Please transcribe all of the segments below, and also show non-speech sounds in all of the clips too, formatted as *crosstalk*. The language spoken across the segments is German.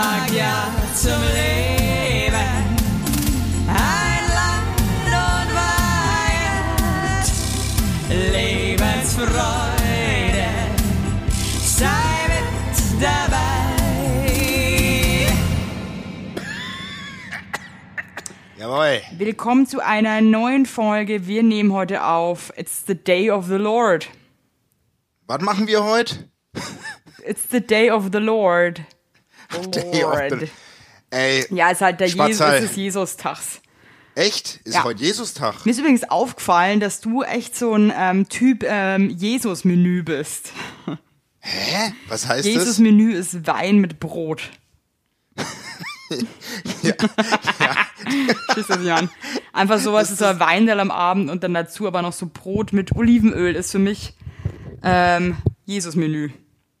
sag ja zum Leben. Ein Land und Wahrheit, Lebensfreude, sei mit dabei. Jawohl. Willkommen zu einer neuen Folge. Wir nehmen heute auf It's the Day of the Lord. Was machen wir heute? It's the Day of the Lord. *laughs* Of Lord. Ey, Ja, ist halt der Jesus, ist Jesus-Tags. echt? Ist Ja. heute Jesus-Tag? Mir ist übrigens aufgefallen, dass du echt so ein ähm, Typ ähm, Jesus-Menü bist. Hä? Was heißt das? Jesus-Menü ist Wein mit Brot. *laughs* Ja. Schließt das nicht an. Einfach sowas ist so ein Weindel am Abend und dann dazu aber noch so Brot mit Olivenöl ist für mich ähm, Jesus-Menü.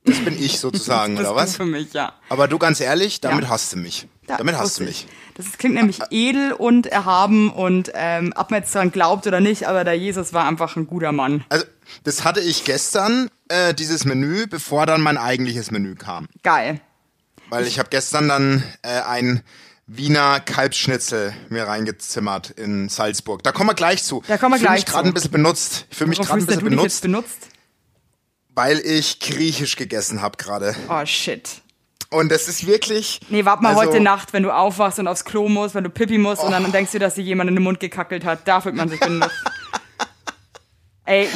Das bin ich sozusagen, *laughs* Das oder ist was? für mich, ja. Aber du ganz ehrlich, damit Ja. hasst du mich. Da- damit hasst du mich. Das ist, klingt nämlich edel und erhaben und ähm, ob man jetzt daran glaubt oder nicht, aber der Jesus war einfach ein guter Mann. Also, das hatte ich gestern, äh, dieses Menü, bevor dann mein eigentliches Menü kam. Geil. Weil ich habe gestern dann äh, ein Wiener Kalbsschnitzel mir reingezimmert in Salzburg. Da kommen wir gleich zu. Da kommen wir ich fühle gleich mich gerade zu. ein bisschen benutzt. Ich fühle mich gerade ein bisschen benutzt, benutzt? Weil ich griechisch gegessen habe gerade. Oh shit. Und es ist wirklich. Nee, warte mal also, heute Nacht, wenn du aufwachst und aufs Klo musst, wenn du pipi musst und dann denkst du, dass dir jemand in den Mund gekackelt hat. Da fühlt man sich benutzt. *laughs* Ey,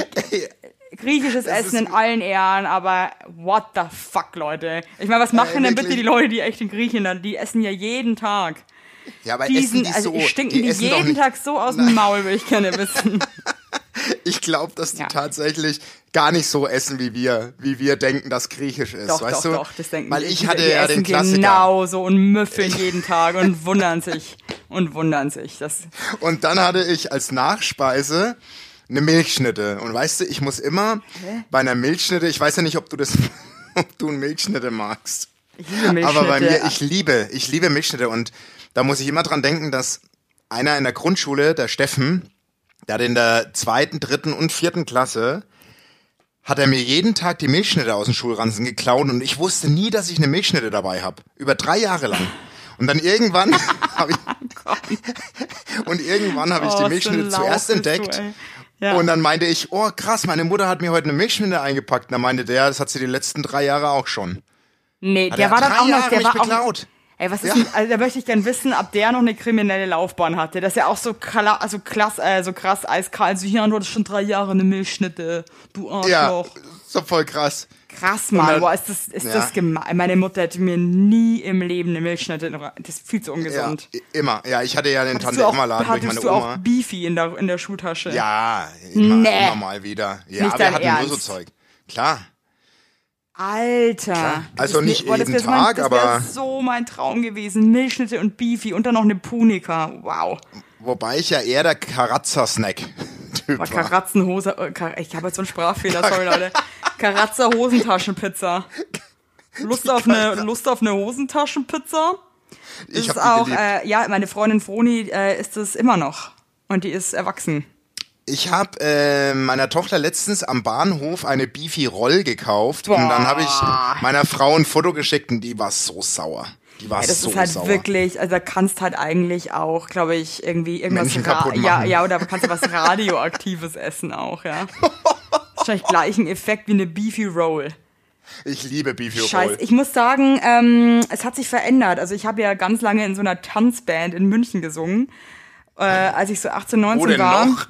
griechisches Essen in allen Ehren, aber what the fuck, Leute. Ich meine, was machen denn bitte die Leute, die echt in Griechenland, die essen ja jeden Tag. Ja, aber Diesen, essen die also so. stinken die, doch jeden Tag so aus dem Maul, würde ich gerne wissen. *laughs* Ich glaube, dass die Ja. tatsächlich gar nicht so essen, wie wir, wie wir denken, dass griechisch ist. Doch, weißt doch, du? doch, das denken Weil ich hatte die ja den Klassiker. Genau so und müffeln jeden Tag und wundern sich *laughs* und wundern sich. Das, Und dann hatte ich als Nachspeise eine Milchschnitte. Und weißt du, ich muss immer bei einer Milchschnitte, ich weiß ja nicht, ob du das, *laughs* ob du eine Milchschnitte magst. ich liebe Milchschnitte. Aber bei mir, ich liebe, ich liebe Milchschnitte und da muss ich immer dran denken, dass einer in der Grundschule, der Steffen, der hat in der zweiten, dritten und vierten Klasse, hat er mir jeden Tag die Milchschnitte aus dem Schulranzen geklaut und ich wusste nie, dass ich eine Milchschnitte dabei habe. Über drei Jahre lang. Und dann irgendwann *laughs* *laughs* habe ich, und irgendwann habe ich Oh, die so Milchschnitte laut zuerst du, entdeckt. ey. Ja. Und dann meinte ich, oh krass, meine Mutter hat mir heute eine Milchschnitte eingepackt. Und dann meinte der, das hat sie die letzten drei Jahre auch schon. Nee, Hat der er war dann auch noch, der war auch. Ey, was ist Ja. denn, also da möchte ich gern wissen, ob der noch eine kriminelle Laufbahn hatte. Das ist ja auch so, kla also klass, äh, so krass eiskalt. So, hier, du hattest schon drei Jahre eine Milchschnitte, du Ja, Arschloch. so voll krass. Krass, Mann, boah, ist das, ist ja. das gemein. Meine Mutter hätte mir nie im Leben eine Milchschnitte, das ist viel zu Ja, ungesund. i- immer. Ja, ich hatte ja den Hattest Tante auch, Emma Laden durch meine du auch Oma. Beefy in der, in der Schultasche? Ja, immer, Nee. immer mal wieder. Ja, Nicht wir dein hatten nur so Ernst. Zeug. Klar. Alter. Also Das nicht boah, das jeden mein, Tag, das wär aber- so mein Traum gewesen. Milchschnitte und Beefy und dann noch eine Punika. Wow. Wobei ich ja eher der Boah, war. Karatzenhose. äh, Ich habe jetzt so einen Sprachfehler, sorry Leute. Karatzer Hosentaschenpizza. Lust auf eine Lust auf eine Hosentaschenpizza? Ich ist auch äh, ja, meine Freundin Froni äh, ist es immer noch und die ist erwachsen. Ich habe äh, meiner Tochter letztens am Bahnhof eine Beefy Roll gekauft und dann habe ich meiner Frau ein Foto geschickt und die war so sauer. Die war Ja, das so ist halt sauer. wirklich, also da kannst halt eigentlich auch, glaube ich, irgendwie irgendwas Menschen kaputt ja, machen. ja, oder kannst du was radioaktives essen auch, ja. *laughs* Wahrscheinlich gleich ein Effekt wie eine Beefy Roll. Ich liebe Beefy Scheiße, Roll. ich muss sagen, ähm, es hat sich verändert. Also ich habe ja ganz lange in so einer Tanzband in München gesungen, äh, als ich so 18, 19 Wo denn war. noch?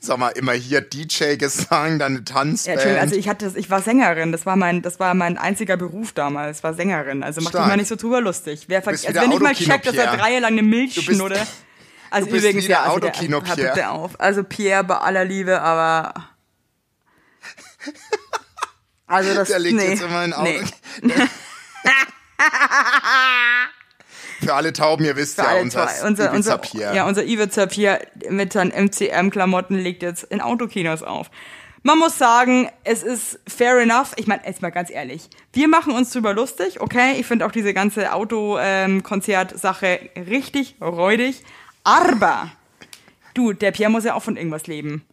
Sag mal, immer hier DJ-Gesang, dann eine Ja, Tanzband. Entschuldigung, also ich hatte das, ich war Sängerin, das war mein, das war mein einziger Beruf damals, war Sängerin. Also mach dich Stark. mal nicht so drüber lustig. Wer also wenn ich mal checkt, dass er drei Jahre lang eine Milchschnudde. bist- *laughs* Also du bist übrigens wieder ja, also der, Autokino hör Pierre. bitte auf. Also Pierre bei aller Liebe, aber *laughs* also das Der legt nee, jetzt immer ein Auto. nee. *laughs* Für alle Tauben, ihr wisst Für ja, unser, unser, unser, Pierre. ja, unser Ibiza Pier mit seinen MCM-Klamotten legt jetzt in Autokinos auf. Man muss sagen, es ist fair enough. Ich meine, jetzt mal ganz ehrlich. Wir machen uns drüber lustig, okay? Ich finde auch diese ganze Autokonzert-Sache richtig räudig. Aber, du, der Pierre muss ja auch von irgendwas leben.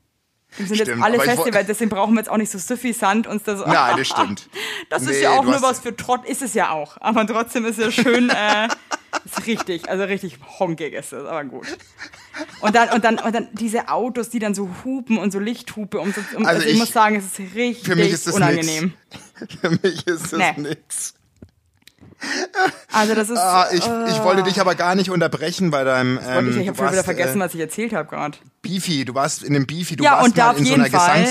Wir sind jetzt Stimmt, alle ich wo- Festivals, deswegen brauchen wir jetzt auch nicht so suffisant uns da so. Nein, das *laughs* stimmt. Das ist Nee, ja auch nur was für Trott, ist es ja auch. Aber trotzdem ist es schön, äh, *laughs* ist richtig, also richtig honkig ist es, aber gut. Und dann, und dann, und dann diese Autos, die dann so hupen und so Lichthupe. Um, um, also, Also ich, ich- muss sagen, es ist richtig Für mich ist das unangenehm. nix. *laughs* Für mich ist das Nee. nix. Also das ist. Ah, ich, ich wollte dich aber gar nicht unterbrechen bei deinem. Und Ähm, ich ich du habe schon wieder vergessen, äh, was ich erzählt habe gerade. Beefy, du warst in dem Beefy, du Ja, warst und da mal auf in so jeden einer Fall.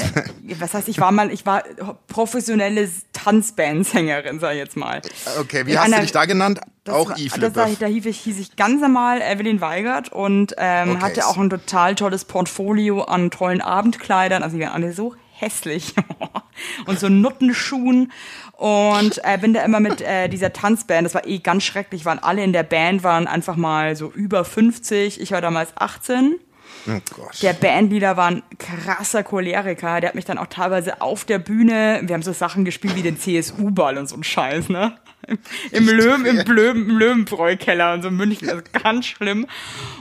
Was heißt, ich war mal, ich war professionelle Tanzbandsängerin, sag ich jetzt mal. Okay, wie In hast du einer- dich da genannt? Das Auch war- Yves das, da, Leboeuf. da hieß ich, hieß ich ganz normal Evelyn Weigert und ähm, Okay. hatte auch ein total tolles Portfolio an tollen Abendkleidern. Also die waren alle so hässlich. *laughs* und so Nuttenschuhen. Und äh, bin da immer mit äh, dieser Tanzband, das war eh ganz schrecklich, waren alle in der Band, waren einfach mal so über 50. Ich war damals 18. Oh Gott. Der Bandleader war ein krasser Choleriker. Der hat mich dann auch teilweise auf der Bühne, wir haben so Sachen gespielt wie den CSU-Ball und so ein Scheiß, ne? Im, *laughs* im Löwen, im Löwen, im Löwenbräu-Keller und so in München, das ist ganz schlimm.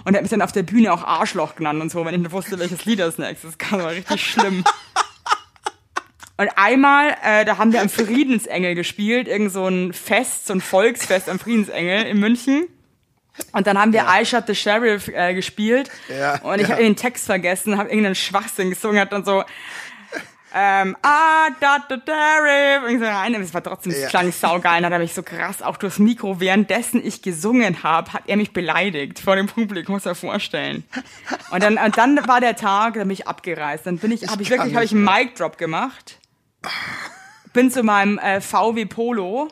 Und er hat mich dann auf der Bühne auch Arschloch genannt und so, wenn ich nicht wusste, welches Lied das nächstes kam, war richtig schlimm. *laughs* Und einmal, äh, da haben wir am Friedensengel gespielt, irgend so ein Fest, so ein Volksfest am Friedensengel in München. Und dann haben wir I Shot the Sheriff äh, gespielt. Ja, und ich ja. habe den Text vergessen, habe irgendeinen Schwachsinn gesungen, hat dann so ähm, I got the sheriff. Und so aber es war trotzdem, es Ja. klang saugeil. Und hat er mich so krass auch durchs Mikro, währenddessen ich gesungen habe, hat er mich beleidigt vor dem Publikum, muss er vorstellen. Und dann, und dann war der Tag, da bin ich abgereist. Dann bin ich, habe ich wirklich, habe ich einen Mic Drop gemacht bin zu meinem äh, VW Polo,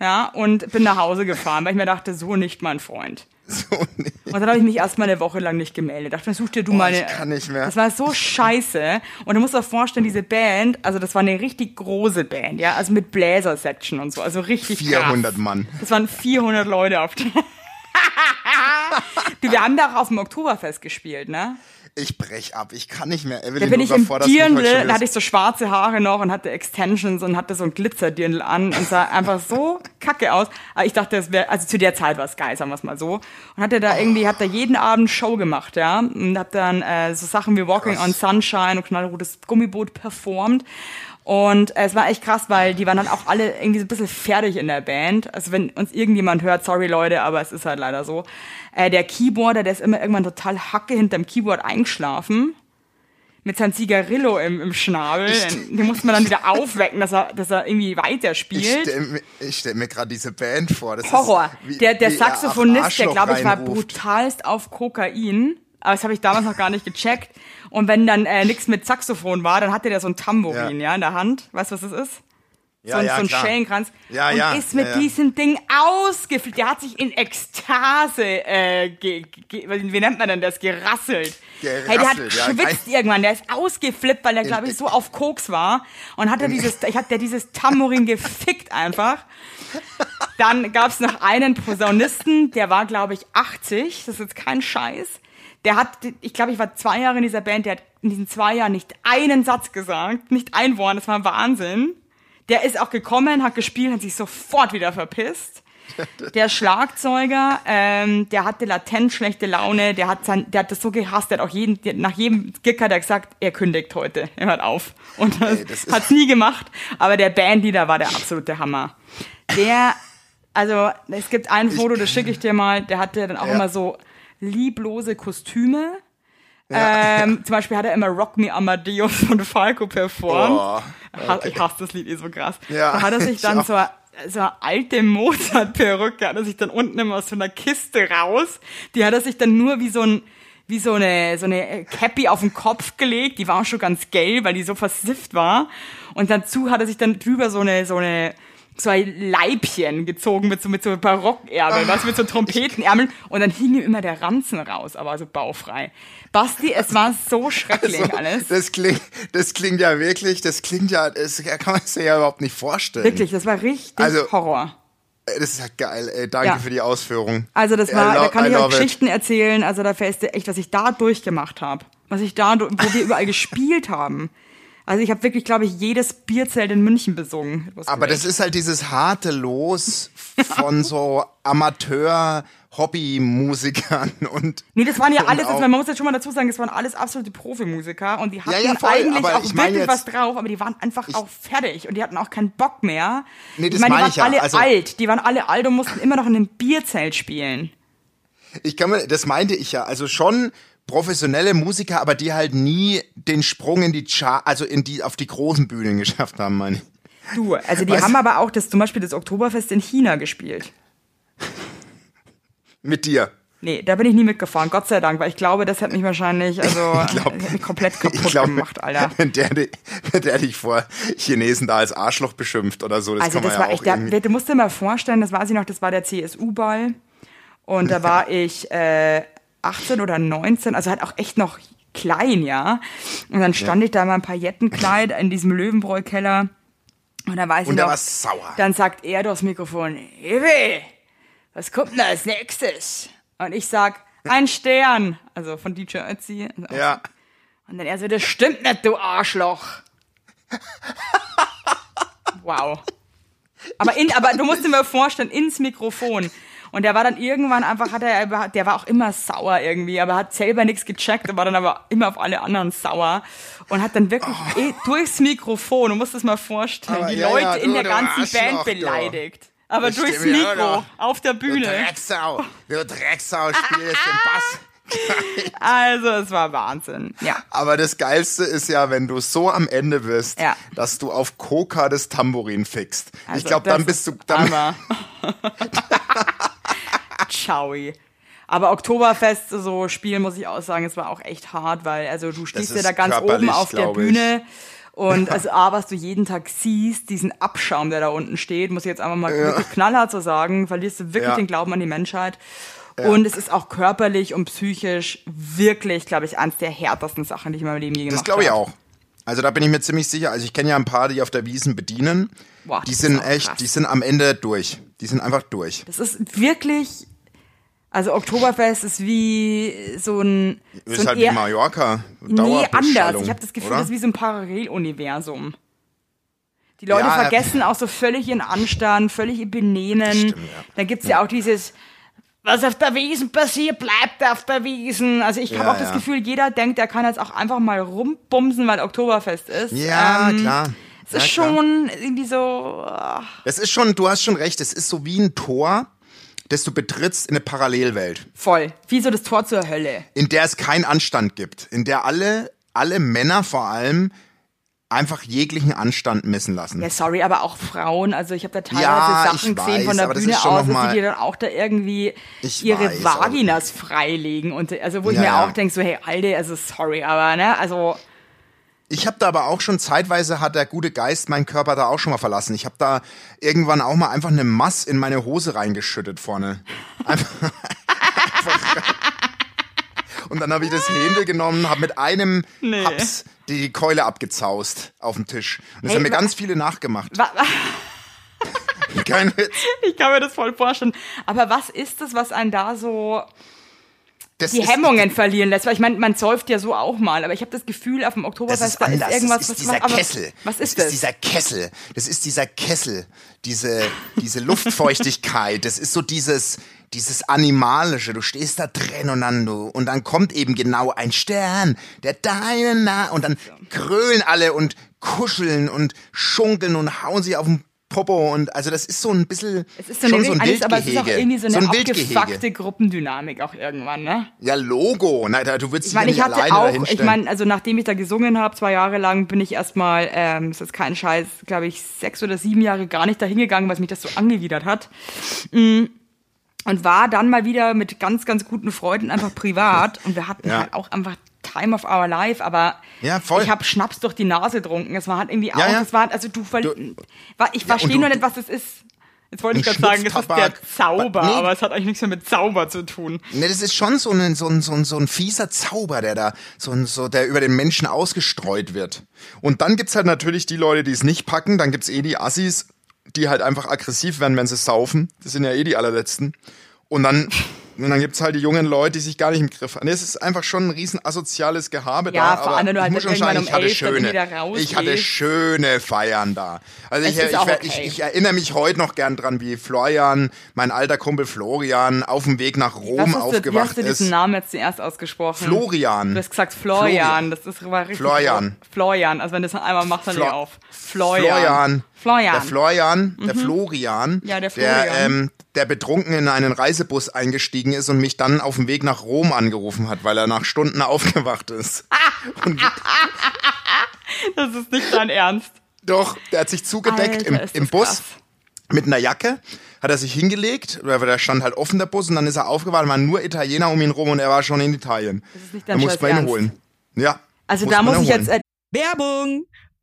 ja, und bin nach Hause gefahren, weil ich mir dachte, so nicht mein Freund. So nicht. Und dann habe ich mich erstmal eine Woche lang nicht gemeldet. Dachte, mir, such dir du mal eine. ich kann nicht mehr. Das war so scheiße. Und du musst dir vorstellen, diese Band, also das war eine richtig große Band, ja, also mit Bläser-Section und so, also richtig 400 krass. Mann. Das waren 400 Leute auf der. *laughs* du, wir haben da auch auf dem Oktoberfest gespielt, ne? Ich brech ab, ich kann nicht mehr. Da Evelyn, bin du ich im Dirndl, da hatte ich so schwarze Haare noch und hatte Extensions und hatte so ein Glitzerdirndl an und sah einfach so *laughs* kacke aus. Aber ich dachte, es wäre, also zu der Zeit war es geil, sagen wir es mal so. Und hatte da irgendwie, hab da jeden Abend Show gemacht, ja. Und hab dann äh, so Sachen wie Walking Krass. on Sunshine und Knallrotes Gummiboot performt. Und es war echt krass, weil die waren dann auch alle irgendwie so ein bisschen fertig in der Band. Also wenn uns irgendjemand hört, sorry Leute, aber es ist halt leider so. Äh, der Keyboarder, der ist immer irgendwann total hacke hinterm Keyboard eingeschlafen mit seinem Zigarillo im, im Schnabel. Den musste man dann wieder aufwecken, dass er, dass er irgendwie Ich weiterspielt. stelle mir, ich stell mir gerade diese Band vor. Das Horror. Ist wie, der der er Saxophonist, der glaube ich war brutalst auf Kokain. Aber das habe ich damals noch gar nicht gecheckt. Und wenn dann äh, nichts mit Saxophon war, dann hatte der so ein Tambourin, ja, Ja. in der Hand. Weißt du, was das ist? Ja, so ein, ja, so ein klar. Schellenkranz. Ja, und ja, ist mit ja, diesem Ding ausgeflippt. Der hat sich in Ekstase, äh, ge, ge, wie nennt man denn das, gerasselt. hey, der hat Gerasselt, geschwitzt irgendwann. Der ist ausgeflippt, weil er, glaube ich, so auf Koks war. Und hat er dieses, ich hat der dieses Tambourin gefickt einfach. Dann gab es noch einen Posaunisten, der war, glaube ich, 80. Das ist jetzt kein Scheiß. Der hat, ich glaube, ich war zwei Jahre in dieser Band, der hat in diesen zwei Jahren nicht einen Satz gesagt, nicht ein Wort, das war Wahnsinn. Der ist auch gekommen, hat gespielt, hat sich sofort wieder verpisst. Der Schlagzeuger, ähm, der hatte latent schlechte Laune, der hat, sein, der hat das so gehasst, der hat auch jeden, der, nach jedem Gig hat er gesagt, er kündigt heute, er hört auf. Und das, Ey, das hat's nie gemacht, aber der Bandleader war der absolute Hammer. Der, also es gibt ein Foto, das schicke ich dir mal, der hatte dann auch Ja. immer so lieblose Kostüme. Ähm, zum Beispiel hat er immer Rock Me Amadeus von Falco performt. Oh, Ha- Ich hasse das Lied eh so krass. Ja, da hat er sich *laughs* ich dann so, so eine alte Mozart-Perücke, hat er sich dann unten immer aus so einer Kiste raus. Die hat er sich dann nur wie so ein wie so eine, so eine Cappy auf den Kopf gelegt. Die war auch schon ganz gelb, weil die so versifft war. Und dazu hat er sich dann drüber so eine, so eine, so ein Leibchen gezogen mit so, mit so Barockärmeln, was mit so Trompetenärmeln. Und dann hing ihm immer der Ranzen raus, aber so baufrei. Basti, es war so schrecklich Also, alles. Das klingt, das klingt ja wirklich, das klingt ja, das kann man sich ja überhaupt nicht vorstellen. Wirklich, das war richtig Also- Horror. Das ist ja geil, ey. Danke Ja. für die Ausführung. Also das war, da kann I ich euch love it. Geschichten erzählen. Also da fällt dir echt, was ich da durchgemacht habe. Was ich da, wo wir überall gespielt haben. Also ich habe wirklich, glaube ich, jedes Bierzelt in München besungen. Aber das ist halt dieses harte Los von so Amateur Hobbymusikern und Nee, das waren ja alles, also man muss jetzt schon mal dazu sagen, das waren alles absolute Profimusiker und die hatten ja, voll, eigentlich auch ich wirklich jetzt- was drauf, aber die waren einfach auch fertig und die hatten auch keinen Bock mehr. Nee, das ich meine, die waren ich ja, alle also- alt, die waren alle alt und mussten immer noch in einem Bierzelt spielen. ich kann mir, das meinte ich ja, also schon professionelle Musiker, aber die halt nie den Sprung in die Char also in die auf die großen Bühnen *laughs* geschafft haben, meine ich. Du, also die Weißt- haben aber auch das zum Beispiel das Oktoberfest in China gespielt. *laughs* Mit dir. Nee, da bin ich nie mitgefahren, Gott sei Dank, weil ich glaube, das hat mich wahrscheinlich, also, *laughs* Ich glaub- mich komplett Ich kaputt glaube, gemacht, Alter. wenn der, wenn der dich vor Chinesen da als Arschloch beschimpft oder so, das Also kann man das ja war auch echt, da, du musst dir mal vorstellen, das weiß ich noch, das war der CSU-Ball und da war ich äh, 18 oder 19, also halt auch echt noch klein, ja. Und dann stand ich da in meinem Paillettenkleid in diesem Löwenbräu-Keller und da weiß Und ich noch, war sauer. dann sagt er durchs Mikrofon, Ewe, was kommt denn als nächstes? Und ich sag, ein Stern, also von DJ Ötzi. Ja. Und dann er so, das stimmt nicht, du Arschloch. wow. Aber, in, aber du musst dir mal vorstellen, ins Mikrofon. Und der war dann irgendwann einfach, hat er, der war auch immer sauer irgendwie, aber hat selber nichts gecheckt und war dann aber immer auf alle anderen sauer und hat dann wirklich eh, durchs Mikrofon, du musst das mal vorstellen, Oh. Aber die ja, Leute ja, in du, der du ganzen Arschloch, Band du. beleidigt. Aber Das durchs Mikro, du. auf der Du Bühne. Drecksau, du Drecksau, spiel jetzt den Bass. *laughs* *laughs* Also, es war Wahnsinn. Ja. Aber das Geilste ist ja, wenn du so am Ende bist, Ja. dass du auf Coca das Tambourin ich Also, glaube, das dann bist du dann. *laughs* Aber. Ciao. Aber Oktoberfest so spielen, muss ich auch sagen, es war auch echt hart, weil also du stehst ja da ganz oben auf der. Bühne und *laughs* also A, was du jeden Tag siehst, diesen Abschaum, der da unten steht, muss ich jetzt einfach mal wirklich knallhart so sagen, verlierst du wirklich Ja. den Glauben an die Menschheit. Und es ist auch körperlich und psychisch wirklich, glaube ich, eins der härtesten Sachen, die ich in meinem Leben je gemacht Das glaube ich habe. auch. Also da bin ich mir ziemlich sicher. Also ich kenne ja ein paar, die auf der Wiesen bedienen. Boah, die sind echt, krass. die sind am Ende durch. Die sind einfach durch. Das ist wirklich, also Oktoberfest ist wie so ein, so ist ein halt wie Mallorca. Nee, anders. Ich habe das Gefühl, oder? das ist wie so ein Paralleluniversum. Die Leute Ja, vergessen auch so völlig ihren Anstand, völlig ihr Benehmen. Stimmt, ja. Dann gibt's ja. auch dieses, was auf der Wiesen passiert, bleibt auf der Wiesen. Also ich habe Ja, auch das. Gefühl, jeder denkt, er kann jetzt auch einfach mal rumbumsen, weil Oktoberfest ist. Ja, Ähm, klar. Es ist schon irgendwie so, ach, Es ist schon, du hast schon recht, es ist so wie ein Tor, das du betrittst in eine Parallelwelt, voll. Wie so das Tor zur Hölle. in der es keinen Anstand gibt, in der alle, alle Männer vor allem einfach jeglichen Anstand messen lassen. Ja, sorry, aber auch Frauen. Also ich habe da teilweise Ja, Sachen ich gesehen weiß, von der Bühne aus, dass die dir dann auch da irgendwie Ich ihre weiß, Vaginas freilegen. Und also wo ich Ja, mir ja. auch denke, so, hey, Alter, also sorry, aber ne, also Ich habe da aber auch schon zeitweise hat der gute Geist meinen Körper da auch schon mal verlassen. Ich habe da irgendwann auch mal einfach eine Mass in meine Hose reingeschüttet vorne. *laughs* Einfach, einfach und dann habe ich das Händel genommen, habe mit einem Nee. Haps die Keule abgezaust auf dem Tisch. Und das Hey, haben mir ganz viele nachgemacht. Kein Witz. *laughs* ich kann mir das voll vorstellen. Aber was ist das, was einen da so Das die Hemmungen verlieren lässt? Weil ich meine, man säuft ja so auch mal, aber ich habe das Gefühl, auf dem Das Oktoberfest ist da anders. ist irgendwas, das ist was dieser aber, Kessel. Was ist das? das? ist dieser Kessel. Das ist dieser Kessel. Diese, diese Luftfeuchtigkeit. Das ist so dieses, dieses Animalische. Du stehst da drin und dann, du, und dann kommt eben genau ein Stern, der deinen Na und dann krölen alle und kuscheln und schunkeln und hauen sich auf den Popo und also das ist so ein bisschen es ist so schon so ein alles, aber es ist auch irgendwie so eine ein abgefuckte. Gruppendynamik auch irgendwann, ne? Ja, Logo. Da, du würdest Ich dich meine, ja ich nicht hatte alleine auch, dahinstellen. ich meine, also nachdem ich da gesungen habe, zwei Jahre lang, bin ich erstmal, ähm, das ist kein Scheiß, glaube ich, sechs oder sieben Jahre gar nicht dahin gegangen, was mich das so angewidert hat. Mm. Und war dann mal wieder mit ganz, ganz guten Freunden einfach privat und wir hatten Ja. halt auch einfach Time of Our Life, aber Ja, ich habe Schnaps durch die Nase getrunken. Es war halt irgendwie auch, Ja, ja. das war, also du, Du- war, ich verstehe nur nicht, was das ist. Jetzt wollte ich gerade sagen, es ist der. Zauber, Nee. aber es hat eigentlich nichts mehr mit Zauber zu tun. Ne, das ist schon so ein, so ein, so ein, so ein fieser Zauber, der da, so ein, so, der über den Menschen ausgestreut wird. Und dann gibt's halt natürlich die Leute, die es nicht packen, dann gibt's eh die Assis, die halt einfach aggressiv werden, wenn sie saufen. Das sind ja eh die allerletzten. Und dann Und dann gibt's halt die jungen Leute, die sich gar nicht im Griff haben. Es ist einfach schon ein riesen asoziales Gehabe Ja, da. vor allem, wenn du ich halt muss schon sagen, um ich hatte schöne, ich hatte schöne Feiern da. Also ich, Es ist ich, okay. ich, erinnere mich heute noch gern dran, wie Florian, mein alter Kumpel Florian, auf dem Weg nach Was Rom hast du, wie aufgewacht hast du ist. diesen Namen jetzt zuerst ausgesprochen? Florian. Du hast gesagt Florian, das ist war richtig. Florian. Florian, also wenn du das einmal machst, dann Flo- auf. Florian. Florian. Florian. Der Florian, der Florian, Ja, der der, Florian. ähm, der betrunken in einen Reisebus eingestiegen ist und mich dann auf dem Weg nach Rom angerufen hat, weil er nach Stunden *laughs* aufgewacht ist. Und *laughs* Das ist nicht dein Ernst. doch, der hat sich zugedeckt Alter, im, im Bus krass. mit einer Jacke, hat er sich hingelegt, weil da stand halt offen der Bus und dann ist er aufgewacht, waren nur Italiener um ihn rum und er war schon in Italien. Das ist nicht dein da musste man ihn holen. Ja. Also muss da muss ich ihn jetzt, holen. äh, Werbung!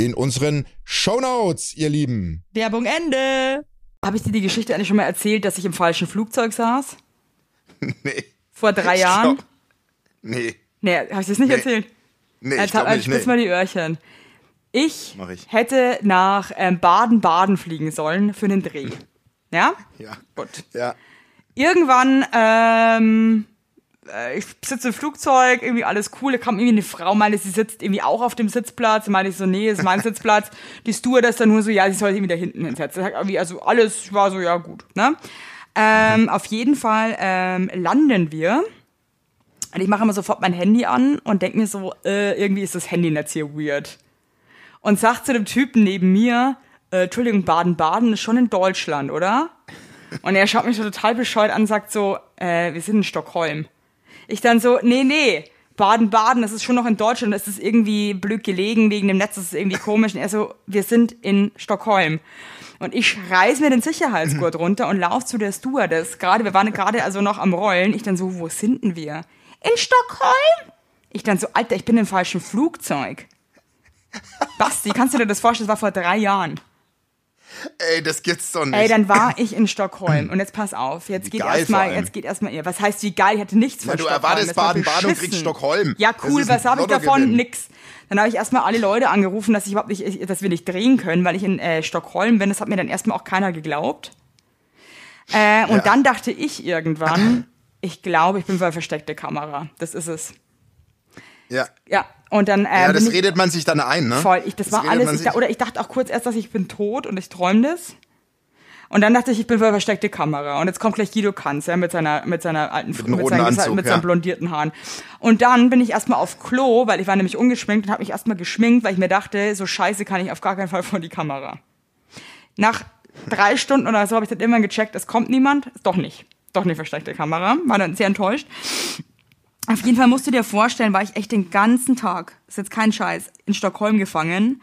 in unseren Shownotes, ihr Lieben. Werbung Ende. habe ich dir die Geschichte eigentlich schon mal erzählt, dass ich im falschen Flugzeug saß? *laughs* Nee. Vor drei Ich Jahren? glaub- Nee. Nee, habe ich das nicht Nee. erzählt? Nee, ich glaube hab, nicht. spitz Nee. mal die Öhrchen. Ich, ich. hätte nach ähm, Baden-Baden fliegen sollen für einen Dreh. *laughs* Ja? Ja. Gut. Ja. Irgendwann, ähm, äh, ich sitze im Flugzeug, irgendwie alles cool. Da kam irgendwie eine Frau, meinte, sie sitzt irgendwie auch auf dem Sitzplatz. Da meinte ich so, nee, das ist mein *laughs* Sitzplatz. Die Stewardess dann nur so, ja, sie soll sich irgendwie da hinten hinsetzen. Also alles war so, ja gut, ne? Ähm, auf jeden Fall ähm, landen wir. Und ich mache immer sofort mein Handy an und denke mir so, äh, irgendwie ist das Handynetz hier weird. Und sag zu dem Typen neben mir, äh, Entschuldigung, Baden-Baden ist schon in Deutschland, oder? Und er schaut mich so total bescheuert an und sagt so, äh, wir sind in Stockholm. Ich dann so, nee, nee, Baden-Baden, das ist schon noch in Deutschland, das ist irgendwie blöd gelegen, wegen dem Netz, das ist irgendwie komisch. Und er so, wir sind in Stockholm. Und ich reiß mir den Sicherheitsgurt runter und lauf zu der Stewardess. Gerade, wir waren gerade also noch am Rollen. Ich dann so, wo sind denn wir? In Stockholm? Ich dann so, Alter, ich bin im falschen Flugzeug. Basti, kannst du dir das vorstellen? Das war vor drei Jahren. Ey, das gibt's doch nicht. Ey, dann war ich in Stockholm. *clears throat* Und jetzt pass auf, jetzt geht geil vor erstmal, jetzt geht erstmal ihr. Was heißt wie geil? Ich hatte nichts von Na, du Stockholm. erwartest Das war Baden-Baden und kriegst Stockholm. Ja, cool, was habe ich davon? Nix. Dann habe ich erstmal alle Leute angerufen, dass ich überhaupt nicht, dass wir nicht drehen können, weil ich in äh, Stockholm bin. Das hat mir dann erstmal auch keiner geglaubt. Äh, und Ja. dann dachte ich irgendwann, *clears throat* ich glaube, ich bin bei versteckte Kamera. Das ist es. Ja. Ja, und dann. Äh, Ja, das ich, redet man sich dann ein, ne? Voll. Ich, das, war redet alles. Ich, da, oder ich dachte auch kurz erst, dass ich bin tot und ich träume das. Und dann dachte ich, ich bin bei versteckte Kamera. Und jetzt kommt gleich Guido Kanz, ja, mit seiner, mit seiner alten mit, roten seinen, Anzug, mit ja. seinen blondierten Haaren. Und dann bin ich erstmal auf Klo, weil ich war nämlich ungeschminkt und habe mich erstmal geschminkt, weil ich mir dachte, so scheiße kann ich auf gar keinen Fall vor die Kamera. Nach drei Stunden oder so habe ich dann irgendwann gecheckt, es kommt niemand. Ist Doch nicht. Doch nicht versteckte Kamera. War dann sehr enttäuscht. Auf jeden Fall musst du dir vorstellen, war ich echt den ganzen Tag, ist jetzt kein Scheiß, in Stockholm gefangen.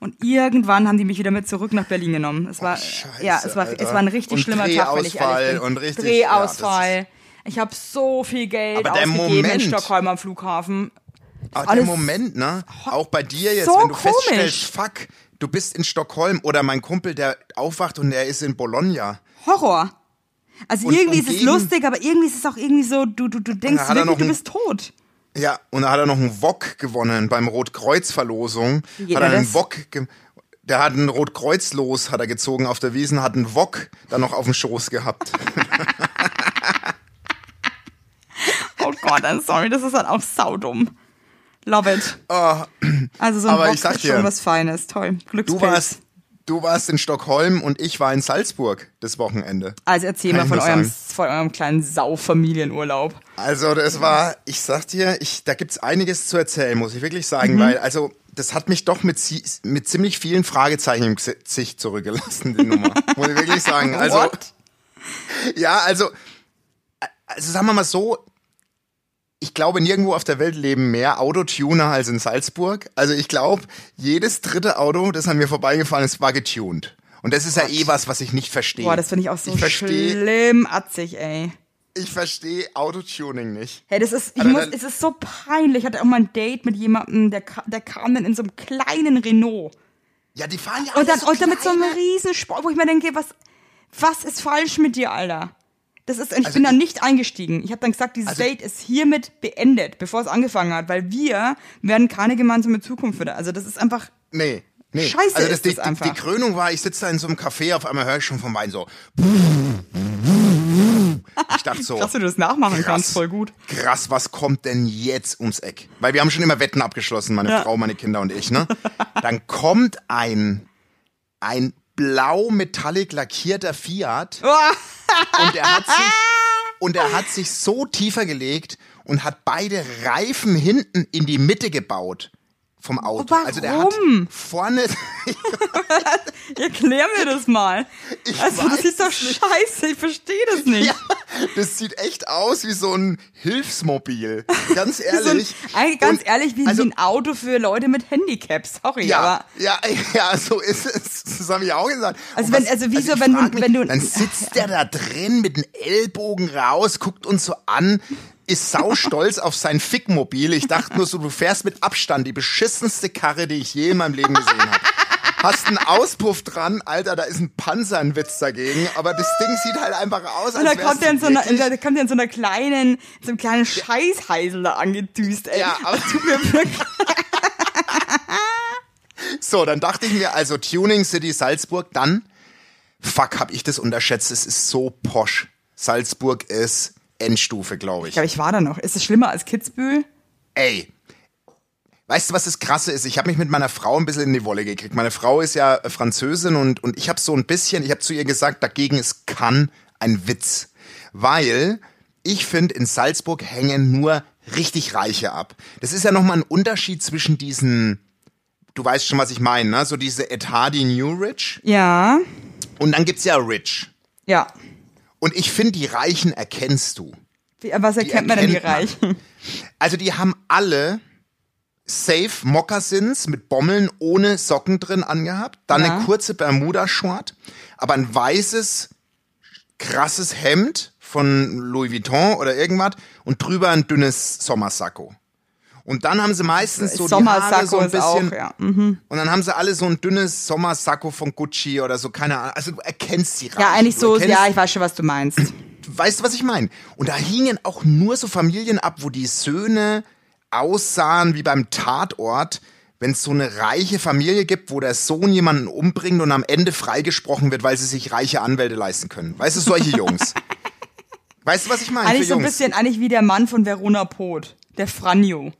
Und irgendwann haben die mich wieder mit zurück nach Berlin genommen. Es war, Oh, Scheiße, ja, es war, Alter. es war ein richtig Und schlimmer Tag, wenn ich Drehausfall ehrlich bin. und richtig- Drehausfall. ich habe so viel Geld Aber der ausgegeben in Moment- Stockholm am Flughafen. Aber der Moment, ne? Auch bei dir jetzt, so wenn du komisch. feststellst, fuck, du bist in Stockholm oder mein Kumpel, der aufwacht und der ist in Bologna. Horror. Also Und irgendwie ist es lustig, aber irgendwie ist es auch irgendwie so, du, du, du denkst wirklich, du bist tot. Ja, und da hat er noch einen Wok gewonnen beim Rotkreuz-Verlosung. Hat er einen? Wok Der hat ein Rotkreuzlos, hat er gezogen auf der Wiesen, hat einen Wok dann noch auf dem Schoß gehabt. *laughs* Oh Gott, I'm sorry, das ist dann auch saudumm. Love it. also so ein aber sag ist schon was Feines. Toll. Du Glückspilz. warst, du warst in Stockholm und ich war in Salzburg das Wochenende. Also erzähl Kann mal von eurem, von eurem kleinen Sau-Familienurlaub. Also das war, ich sag dir, ich, da gibt's einiges zu erzählen, muss ich wirklich sagen, Mhm. weil also das hat mich doch mit, mit ziemlich vielen Fragezeichen im Gesicht zurückgelassen, die Nummer. *laughs* muss ich wirklich sagen. Also ja, also also sagen wir mal so, ich glaube, nirgendwo auf der Welt leben mehr Autotuner als in Salzburg. Also ich glaube, jedes dritte Auto, das an mir vorbeigefahren ist, war getuned. Und das ist ja eh was, was ich nicht verstehe. Boah, das finde ich auch so Ich verstehe, schlimm atzig, ey. ich verstehe Autotuning nicht. Hey, das ist, ich Also muss, es ist so peinlich. Ich hatte auch mal ein Date mit jemandem, der, der kam dann in so einem kleinen Renault. Ja, die fahren ja Und dann, so und dann mit so einem riesen Sport, wo ich mir denke, was, was ist falsch mit dir, Alter? Das ist, ich Also bin da ich- nicht eingestiegen. Ich habe dann gesagt, dieses Also- Date ist hiermit beendet, bevor es angefangen hat, weil wir werden keine gemeinsame Zukunft da. Also das ist einfach, Nee. Nee. Scheiße also das, ist die, das einfach. Die, die Krönung war, ich sitze da in so einem Café, auf einmal höre ich schon vom Wein so. Ich dachte so. dass du das nachmachen krass, kannst, voll gut. Krass, was kommt denn jetzt ums Eck? Weil wir haben schon immer Wetten abgeschlossen, meine Ja. Frau, meine Kinder und ich, ne? Dann kommt ein, ein blau metallic lackierter Fiat. *laughs* Und er hat sich, und er hat sich so tiefer gelegt und hat beide Reifen hinten in die Mitte gebaut vom Auto. Warum? Also der hat vorne, *laughs* Erklär mir das mal. Ich also das ist doch scheiße, ich verstehe das nicht. ja, das sieht echt aus wie so ein Hilfsmobil. Ganz *laughs* So ein, ehrlich. ganz Und ehrlich, wie, also- wie ein Auto für Leute mit Handicaps. Sorry, Ja, aber ja, *laughs* ja, so ist es. Das habe ich auch gesagt. Also Und wenn- also wieso, ich wenn du- mich, wenn du- Dann sitzt der da drin mit den Ellbogen raus, guckt uns so an, ist sau stolz auf sein Fickmobil. Ich dachte nur so, du fährst mit Abstand die beschissenste Karre, die ich je in meinem Leben gesehen habe. Hast einen Auspuff dran, Alter, da ist ein Panzer ein Witz dagegen, aber das Ding sieht halt einfach aus, und als da kommt er in so einer, da kommt er in so einer kleinen, so einem kleinen Scheißheisel da angedüst, ey. Ja, aber- tut mir wirklich. *laughs* So, dann dachte ich mir, also Tuning City Salzburg, dann, fuck, hab ich das unterschätzt, es ist so posch. Salzburg ist Endstufe, glaube ich. Ich glaube, ich war da noch. Ist es schlimmer als Kitzbühel? Ey, weißt du, was das Krasse ist? Ich habe mich mit meiner Frau ein bisschen in die Wolle gekriegt. Meine Frau ist ja äh, Französin und, und ich habe so ein bisschen, ich habe zu ihr gesagt, dagegen ist kann ein Witz. Weil ich finde, in Salzburg hängen nur richtig Reiche ab. Das ist ja nochmal ein Unterschied zwischen diesen, du weißt schon, was ich meine, ne? So diese Etadi New Rich Ja. und dann gibt's ja Rich. Ja. Und ich finde, die Reichen erkennst du. Wie, was erkennt man denn die. Reichen? Also die haben alle safe Moccasins mit Bommeln ohne Socken drin angehabt, dann Ja. eine kurze Bermuda-Short, aber ein weißes, krasses Hemd von Louis Vuitton oder irgendwas und drüber ein dünnes Sommersacko. Und dann haben sie meistens so die Haare so ein ist auch, bisschen ja. Mhm. und dann haben sie alle so ein dünnes Sommersacko von Gucci oder so, keine Ahnung. Also du erkennst die Reichen. Ja, eigentlich so, ja, ich weiß schon, was du meinst. *clears throat* weißt du, was ich meine? Und da hingen auch nur so Familien ab, wo die Söhne aussahen wie beim Tatort, wenn es so eine reiche Familie gibt, wo der Sohn jemanden umbringt und am Ende freigesprochen wird, weil sie sich reiche Anwälte leisten können. Weißt du, solche Jungs. *laughs* Weißt du, was ich meine? Eigentlich so ein bisschen, eigentlich wie der Mann von Verona Pot. Der Franjo.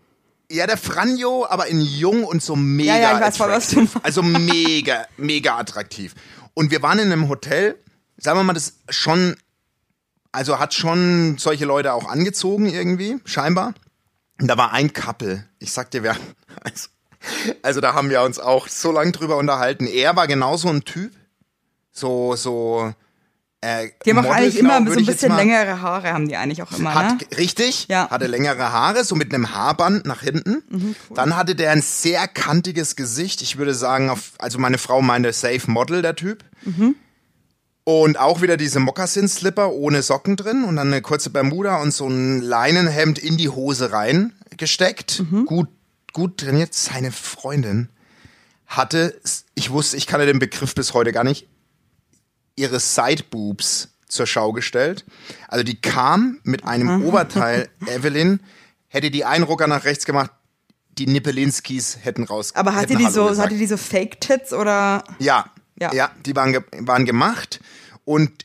Ja, der Franjo, aber in jung und so mega Ja, ja, ich weiß voll, was du attractive. Also mega, mega attraktiv. Und wir waren in einem Hotel, sagen wir mal, das schon, also hat schon solche Leute auch angezogen irgendwie, scheinbar. Und da war ein Couple. Ich sag dir, wir, *laughs* also, also da haben wir uns auch so lange drüber unterhalten. Er war genauso ein Typ. So, so, äh, Die haben auch eigentlich immer würd so ein bisschen längere Haare, haben die eigentlich auch immer, ne? hat, Richtig, Ja. hatte längere Haare, so mit einem Haarband nach hinten. Mhm, Dann hatte der ein sehr kantiges Gesicht. Ich würde sagen, auf, also meine Frau meinte Safe Model, der Typ. Mhm. Und auch wieder diese Moccasin-Slipper ohne Socken drin und dann eine kurze Bermuda und so ein Leinenhemd in die Hose rein gesteckt. Mhm. Gut, gut trainiert. Seine Freundin hatte, ich wusste, ich kannte den Begriff bis heute gar nicht, ihre Sideboobs zur Schau gestellt. Also die kam mit einem Oberteil, *laughs* Evelyn, hätte die einen Rucker nach rechts gemacht, die Nippelinskis hätten raus. Aber hatte die Hallo so, gesagt. hatte die so Fake-Tits oder? Ja, Ja. ja, die waren, ge waren gemacht und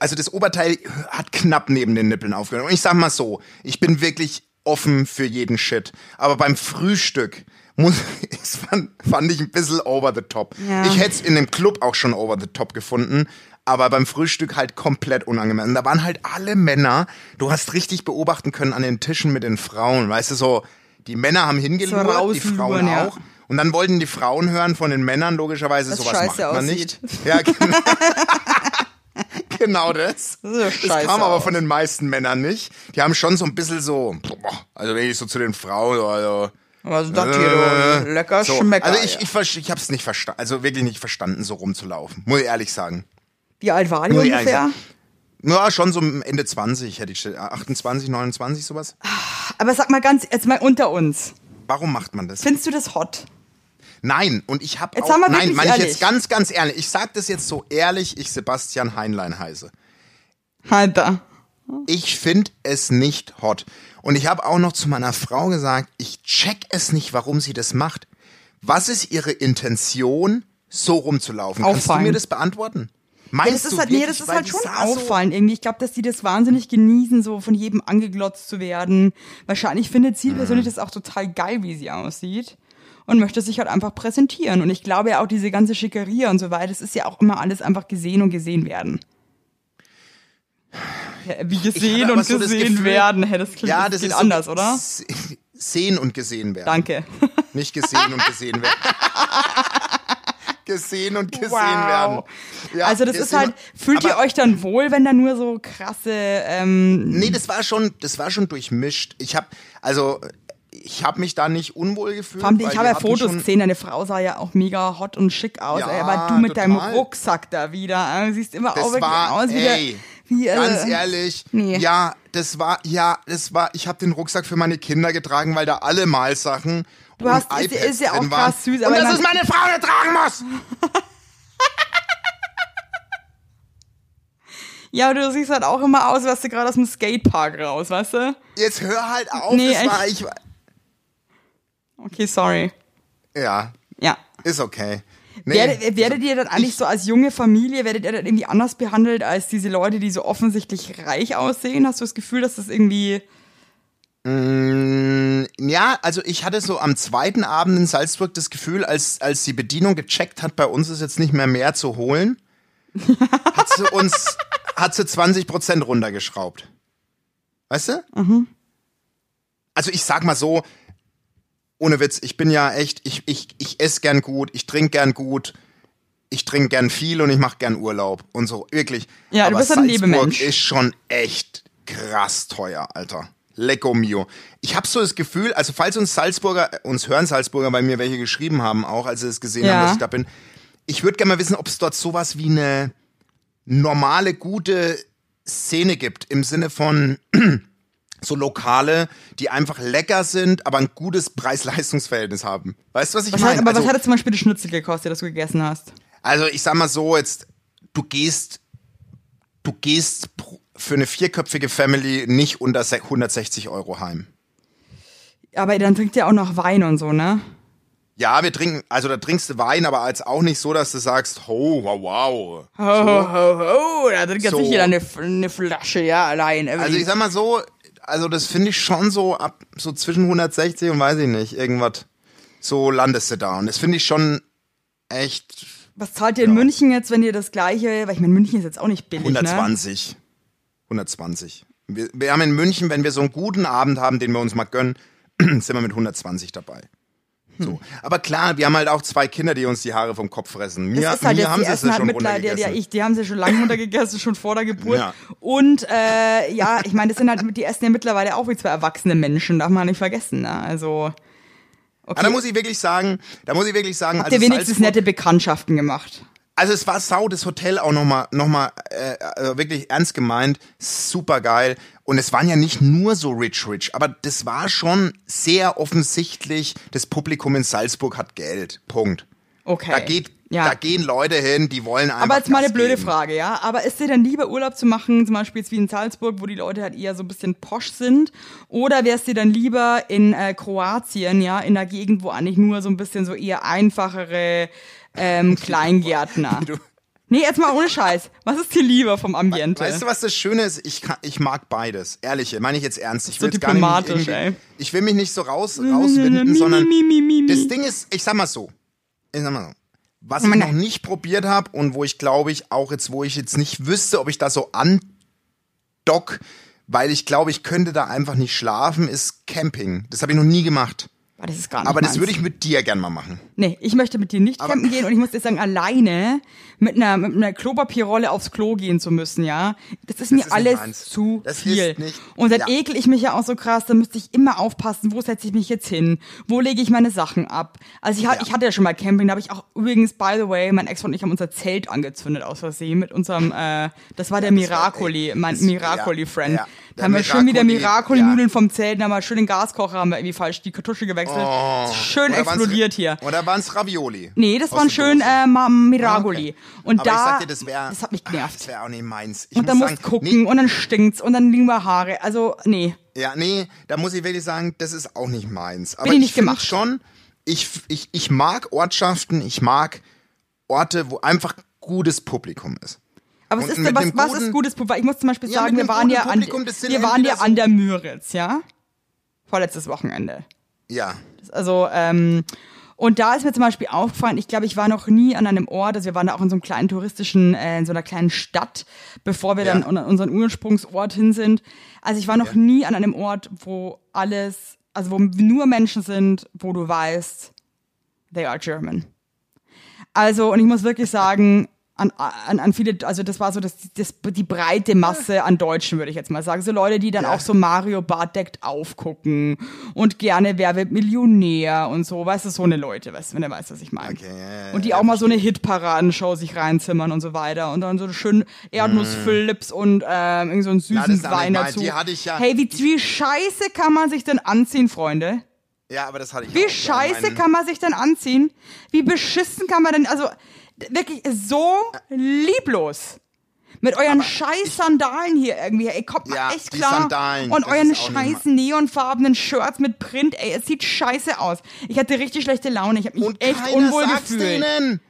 also das Oberteil hat knapp neben den Nippeln aufgehört. Und ich sag mal so, ich bin wirklich offen für jeden Shit. Aber beim Frühstück muss, *laughs* das fand, fand ich ein bisschen over the top. Ja. Ich hätte es in dem Club auch schon over the top gefunden. Aber beim Frühstück halt komplett unangemessen. Da waren halt alle Männer. Du hast richtig beobachten können an den Tischen mit den Frauen. Weißt du, so, die Männer haben hingelurt, die rausluren, Frauen ja. auch. Und dann wollten die Frauen hören von den Männern, logischerweise, Was sowas scheiße macht man aussieht. nicht. *laughs* Ja, genau. *laughs* genau das. Das Das kam aber von den meisten Männern nicht. Die haben schon so ein bisschen so, also wenn ich so zu den Frauen, also, Ist das hier, du? Lecker so. Schmecker. Also ich, ich, ver- ich hab's nicht verstanden, also wirklich nicht verstanden, so rumzulaufen. Muss ich ehrlich sagen. Wie alt war die ich ungefähr? Ja, schon so Ende 20 hätte ich, 28, 29, sowas. Aber sag mal ganz, jetzt mal unter uns. Warum macht man das? Findest du das hot? Nein, und ich habe auch, mal nein, meine ich jetzt ganz, ganz ehrlich. Ich sag das jetzt so ehrlich, ich Sebastian Heinlein heiße. Alter. Ich finde es nicht hot. Und ich habe auch noch zu meiner Frau gesagt, ich check es nicht, warum sie das macht. Was ist ihre Intention, so rumzulaufen? Kannst du Auffallen. mir das beantworten? Ja, Meinst das du ist halt, nee, wirklich? das ist halt schon auffallend irgendwie. Ich glaube, dass die das wahnsinnig genießen, so von jedem angeglotzt zu werden. Wahrscheinlich findet sie persönlich das auch total geil, wie sie aussieht. Und möchte sich halt einfach präsentieren. Und ich glaube ja auch diese ganze Schickeria und so weiter, das ist ja auch immer alles einfach gesehen und gesehen werden. Wie gesehen und so gesehen Gefühl- werden. Hä, das klingt, ja, das ist so anders, oder? se- Sehen und gesehen werden. Danke. *laughs* Nicht gesehen und gesehen werden. *laughs* gesehen und gesehen Wow. werden. Ja, also das ist halt, fühlt ihr euch dann wohl, wenn da nur so krasse, ähm, Nee, das war schon, das war schon durchmischt. Ich habe also ich habe mich da nicht unwohl gefühlt. Vor allem, ich habe ja Fotos gesehen, deine Frau sah ja auch mega hot und schick aus. Ja, ey, aber du mit deinem total. Rucksack da wieder, äh, siehst immer auch wirklich aus wie der, wie, äh, ganz ehrlich, nee. ja, das war, ja, das war, ich habe den Rucksack für meine Kinder getragen, weil da alle Malsachen Du und hast- ist- iPads ist ja auch krass süß, und aber das man- ist meine Frau, die tragen muss. *laughs* Ja, aber du siehst halt auch immer aus, als du gerade aus dem Skatepark raus, weißt du? Jetzt hör halt auf, Nee, das war ich, Okay, sorry. ja, Ja. ist okay. Nee, werdet, werdet ihr dann eigentlich so als junge Familie, werdet ihr dann irgendwie anders behandelt als diese Leute, die so offensichtlich reich aussehen? Hast du das Gefühl, dass das irgendwie... Mm, Ja, also ich hatte so am zweiten Abend in Salzburg das Gefühl, als, als die Bedienung gecheckt hat, bei uns ist jetzt nicht mehr mehr zu holen, *laughs* hat sie uns, hat sie 20 Prozent runtergeschraubt. Weißt du? Mhm. Also ich sag mal so, ohne Witz, ich bin ja echt, ich, ich, ich esse gern gut, ich trinke gern gut, ich trinke gern viel und ich mache gern Urlaub und so, wirklich. Ja, du Aber bist halt ein Salzburg Lebemensch. ist schon echt krass teuer, Alter. Lecco mio. Ich habe so das Gefühl, also falls uns Salzburger, uns hören Salzburger, weil mir welche geschrieben haben, auch als sie es gesehen Ja. haben, dass ich da bin. Ich würde gerne mal wissen, ob es dort sowas wie eine normale, gute Szene gibt, im Sinne von *clears throat* so Lokale, die einfach lecker sind, aber ein gutes Preis-Leistungs-Verhältnis haben. Weißt du, was ich meine? aber Also, was hat jetzt zum Beispiel das Schnitzel gekostet, das du gegessen hast? also ich sag mal so, jetzt, du gehst, du gehst für eine vierköpfige Family nicht unter se- 160 Euro heim. Aber dann trinkt ihr auch noch Wein und so, ne? Ja, wir trinken, also da trinkst du Wein, aber als auch nicht so, dass du sagst, ho, wow, wow. Ho, ho, ho, ho, da trinkt So. nicht jeder eine, eine Flasche, ja, allein. Also ich sag mal so, also das finde ich schon so ab, so zwischen 160 und weiß ich nicht, irgendwas, so landest du da. Und das finde ich schon echt Was zahlt ihr in München jetzt, wenn ihr das gleiche, weil ich meine, München ist jetzt auch nicht billig, ne? 120. 120. Wir, wir haben in München, wenn wir so einen guten Abend haben, den wir uns mal gönnen, *clears throat* sind wir mit 120 dabei. So. Aber klar, wir haben halt auch zwei Kinder, die uns die Haare vom Kopf fressen. Mir, Das ist halt mir jetzt, haben die sie es schon mittlerweile, ja, runtergegessen. ich, die haben sie schon lange runtergegessen, schon vor der Geburt. Ja. Und äh, ja, ich meine, das sind halt, die essen ja mittlerweile auch wie zwei erwachsene Menschen, darf man nicht vergessen. Ne? Also, Aber da muss ich wirklich sagen, da muss ich wirklich sagen, habt ihr also wenigstens Salzburg- nette Bekanntschaften gemacht. Also es war sau, das Hotel auch nochmal noch mal, äh, äh, wirklich ernst gemeint, super geil. Und es waren ja nicht nur so rich rich, aber das war schon sehr offensichtlich, das Publikum in Salzburg hat Geld. Punkt. Okay. Da geht Ja. Da gehen Leute hin, die wollen einfach. Aber jetzt mal eine blöde geben. Frage, ja. Aber ist dir dann lieber Urlaub zu machen, zum Beispiel jetzt wie in Salzburg, wo die Leute halt eher so ein bisschen posch sind? Oder wär's dir dann lieber in äh, Kroatien, ja, in einer Gegend, wo eigentlich nur so ein bisschen so eher einfachere ähm, *laughs* Kleingärtner? Nee, jetzt mal ohne Scheiß. Was ist dir lieber vom Ambiente? Weißt du, was das Schöne ist? Ich, kann, ich mag beides. Ehrlich, meine ich jetzt ernst. Ich So will jetzt gar nicht diplomatisch, ey. Ich will mich nicht so raus, *laughs* rauswinden, sondern das Ding ist, ich sag mal so. Ich sag mal so. Was ich noch nicht probiert habe und wo ich glaube ich auch jetzt, wo ich jetzt nicht wüsste, ob ich da so andock, weil ich glaube, ich könnte da einfach nicht schlafen, ist Camping. Das habe ich noch nie gemacht. Ah, das ist gar nicht Aber das meins. würde ich mit dir gern mal machen. Nee, ich möchte mit dir nicht campen gehen und ich muss dir sagen, alleine mit einer, mit einer Klopapierrolle aufs Klo gehen zu müssen, ja. Das ist mir ist alles zu Das viel. nicht- und dann ja. ekel ich mich ja auch so krass, da müsste ich immer aufpassen, wo setze ich mich jetzt hin? Wo lege ich meine Sachen ab? Also ich, Ja. ich hatte ja schon mal Camping, da habe ich auch übrigens, by the way, mein Ex und ich haben unser Zelt angezündet aus Versehen mit unserem, äh, das war der das war- Miracoli, mein das- Miracoli-Friend. Ja, ja. Da haben wir schön wieder Miracoli, Miracoli-Nudeln vom Zelt, da haben wir schön den Gaskocher, haben wir irgendwie falsch die Kartusche gewechselt. schön Oder waren's- explodiert hier. Oder waren es Ravioli? Nee, das waren schön äh, Ma- Miragoli. Okay. Und Aber da, ich sag dir, das wäre. das hat mich genervt. Das wäre auch nicht meins. Ich und da muss musst sagen, gucken Nee, und dann stinkt's und dann liegen wir Haare. Also, nee. ja, nee, da muss ich wirklich sagen, das ist auch nicht meins. Aber ich nicht find gemacht. schon, ich, ich, ich mag Ortschaften, ich mag Orte, wo einfach gutes Publikum ist. Aber was Und ist was, was guten- ist gutes Publikum? Ich muss zum Beispiel Ja, sagen, wir waren ja an, wir waren ja an der Müritz, ja? Vorletztes Wochenende. Ja. Also, ähm, und da ist mir zum Beispiel aufgefallen, ich glaube, ich war noch nie an einem Ort, also wir waren da auch in so einem kleinen touristischen, äh, in so einer kleinen Stadt, bevor wir Ja. dann an unseren Ursprungsort hin sind. Also ich war noch nie an einem Ort, wo alles, also wo nur Menschen sind, wo du weißt, they are German. Also, und ich muss wirklich *laughs* sagen, an, an, an viele, also das war so das, das, die breite Masse an Deutschen, würde ich jetzt mal sagen. So Leute, die dann auch so Mario Bartdeckt aufgucken und gerne Wer wird Millionär und so, weißt du, so eine Leute, weißt du, wenn du weißt, was ich meine. Okay, ja, ja, und die ja, auch mal so eine Hitparadenshow sich reinzimmern und so weiter und dann so schön Erdnussflips und ähm, irgend so einen Ja, süßen nicht Wein dazu. die hatte ich ja- hey, wie, wie scheiße kann man sich denn anziehen, Freunde? Ja, aber das hatte ich Wie auch. scheiße kann man sich denn anziehen? Wie beschissen kann man denn, also wirklich so lieblos. Mit euren scheiß Sandalen hier irgendwie, ey, kommt mal Ja, echt die klar. Sandalen, Und euren scheiß neonfarbenen Shirts mit Print, ey, es sieht scheiße aus. Ich hatte richtig schlechte Laune, ich habe mich Und echt unwohl gefühlt. denen.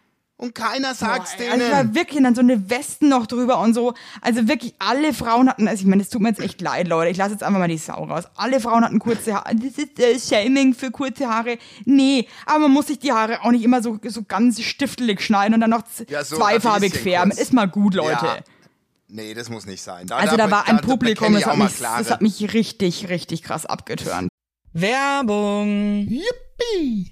Und keiner sagt's Boah, ey, Also ich denen. war wirklich und dann so eine Westen noch drüber und so. Also wirklich alle Frauen hatten, also ich meine, es tut mir jetzt echt leid, Leute. Ich lasse jetzt einfach mal die Sau raus. Alle Frauen hatten kurze Haare. Das ist äh, Shaming für kurze Haare. Nee, aber man muss sich die Haare auch nicht immer so, so ganz stiftelig schneiden und dann noch z- Ja, so zweifarbig färben. kurz. Ist mal gut, Leute. Ja. Nee, das muss nicht sein. Da, Also da war ein Publikum, bekenne das hat, mich, das hat mich richtig, richtig krass abgeturnt. Werbung. Yippie!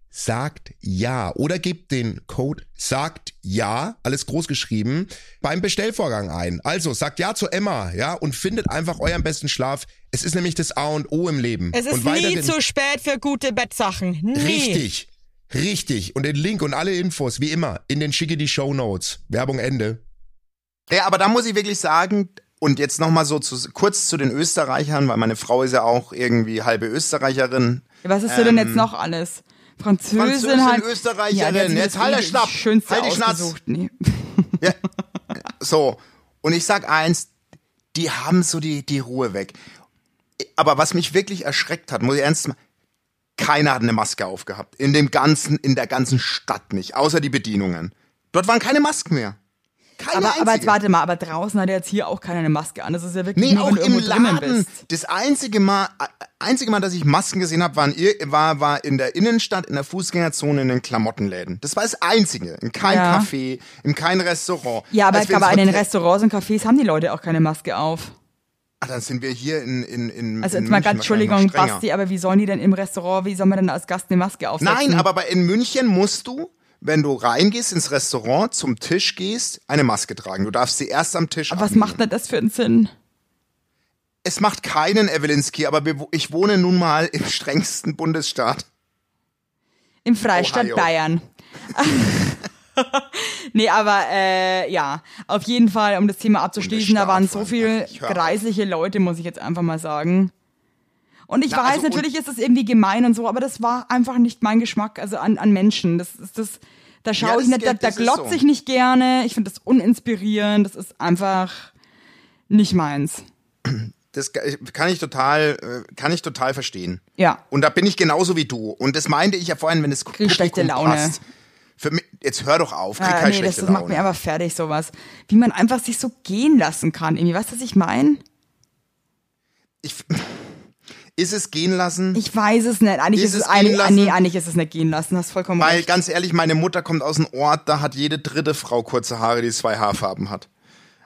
sagt ja oder gebt den Code sagt ja, alles groß geschrieben, beim Bestellvorgang ein. Also sagt ja zu Emma, ja, und findet einfach euren besten Schlaf. Es ist nämlich das A und O im Leben. Es ist und nie zu spät für gute Bettsachen. Nie. Richtig. Richtig. Und den Link und alle Infos, wie immer, in den schicke die Show Notes. Werbung Ende. Ja, aber da muss ich wirklich sagen, und jetzt nochmal so zu, kurz zu den Österreichern, weil meine Frau ist ja auch irgendwie halbe Österreicherin. Was ist dir denn jetzt noch alles? Französin, Französin, halt. Österreicherin, ja, jetzt halt der Schnapp, Schönste halt die Schnatz. Nee. Ja. So. Und ich sag eins, die haben so die, die Ruhe weg. Aber was mich wirklich erschreckt hat, muss ich ernst mal, keiner hat eine Maske aufgehabt. In dem ganzen, in der ganzen Stadt nicht. Außer die Bedienungen. Dort waren keine Masken mehr. Keine Aber, aber jetzt einzige. warte mal, aber draußen hat jetzt hier auch keiner eine Maske an. Das ist ja wirklich Nee, nur, auch wenn im Laden. Das einzige Mal, äh, einzige Mal, dass ich Masken gesehen habe, ir- war, war in der Innenstadt, in der Fußgängerzone, in den Klamottenläden. Das war das Einzige. In kein Ja. Café, in kein Restaurant. Ja, aber, aber in den Restaurants und Cafés haben die Leute auch keine Maske auf. Ah, dann sind wir hier in, in, in Also in jetzt mal München ganz, Entschuldigung. Basti, aber wie sollen die denn im Restaurant, wie soll man denn als Gast eine Maske aufsetzen? Nein, aber in München musst du, wenn du reingehst ins Restaurant, zum Tisch gehst, eine Maske tragen. Du darfst sie erst am Tisch Aber was abnehmen. macht denn das für einen Sinn? Es macht keinen Evelinski, aber ich wohne nun mal im strengsten Bundesstaat. Im Freistaat Ohio. Bayern. *laughs* nee, aber äh, ja, auf jeden Fall, um das Thema abzuschließen, da waren so viele greisliche Leute, muss ich jetzt einfach mal sagen. Und ich Na, weiß, also, natürlich ist das irgendwie gemein und so, aber das war einfach nicht mein Geschmack, also an, an Menschen. Das ist das, da schaue Ja, ich das nicht, da, da das glotze so. ich nicht gerne. Ich finde das uninspirierend, das ist einfach nicht meins. Das kann ich total, äh, kann ich total verstehen. Ja. Und da bin ich genauso wie du. Und das meinte ich ja vorhin, wenn es Krieg schlechte Laune. passt. Mich, jetzt hör doch auf, krieg Ah, keine nee, das, schlechte das macht Laune. mir aber fertig, sowas. Wie man einfach sich so gehen lassen kann. Irgendwie, weißt du, was ich meine? ich, ist es gehen lassen? Ich weiß es nicht. Eigentlich Ist ist, es eigentlich, nee, eigentlich ist es nicht gehen lassen. Hast vollkommen Weil recht. ganz ehrlich, meine Mutter kommt aus einem Ort, da hat jede dritte Frau kurze Haare, die zwei Haarfarben hat.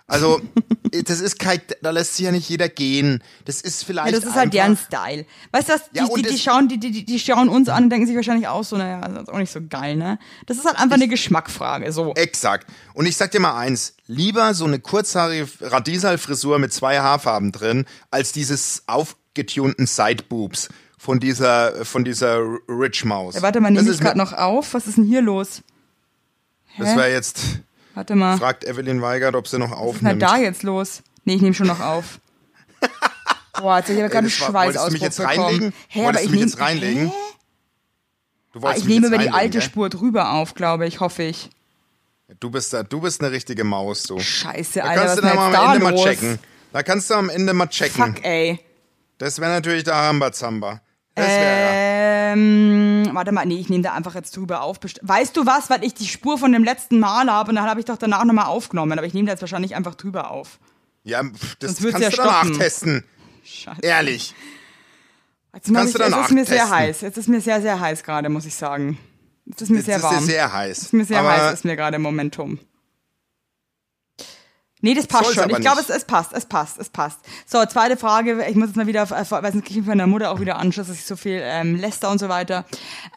Also, *laughs* das ist kein, da lässt sich ja nicht jeder gehen. Das ist vielleicht. Ja, das ist halt deren Style. Weißt du was? Die, Ja, die, die, schauen, die, die, die schauen uns an und denken sich wahrscheinlich auch so, naja, das ist auch nicht so geil, ne? Das ist halt einfach eine Geschmackfrage, so. Exakt. Und ich sag dir mal eins, lieber so eine kurzhaarige Radiesal-Frisur mit zwei Haarfarben drin, als dieses aufgetunten Sideboobs von dieser, von dieser Rich Maus. Ja, warte mal, das nehme ich gerade noch auf? Was ist denn hier los? Das Hä? wäre jetzt, Warte mal. fragt Evelyn Weigert, ob sie noch Was ist denn aufnimmt. da jetzt los? Nee, ich nehme schon noch auf. *laughs* Boah, jetzt hab ich aber gerade einen das war- Schweiß wolltest du mich jetzt bekommen. reinlegen? Hä, Wolltest aber du ich mich nehm, jetzt reinlegen? Hä? Du Ah, wolltest ich mich nehme über die alte gell? Spur drüber auf, glaube ich, hoffe ich. Du bist da, du bist eine richtige Maus, du. Scheiße, Da Alter, was kannst ist du denn dann mal am da Ende mal los? checken. Da kannst du am Ende mal checken. Fuck, ey. Das wäre natürlich der Rambazamba. Das wäre Ähm, warte mal, nee, ich nehme da einfach jetzt drüber auf. Weißt du was, weil ich die Spur von dem letzten Mal habe und dann habe ich doch danach nochmal aufgenommen, aber ich nehme da jetzt wahrscheinlich einfach drüber auf. ja, pf, das kannst ja du danach stoppen. testen. Scheiße. Ehrlich. Jetzt, Kannst ich, du jetzt ist mir sehr testen. heiß. Jetzt ist mir sehr, sehr heiß gerade, muss ich sagen. Jetzt ist mir Jetzt sehr ist warm. dir sehr heiß. ist mir sehr aber heiß, ist mir gerade im Momentum. Nee, das passt Soll's schon. Ich glaube, es, es passt, es passt, es passt. So, zweite Frage. Ich muss jetzt mal wieder, weil sonst kriege ich von meiner Mutter auch wieder Anschluss, dass ich so viel ähm, läster und so weiter.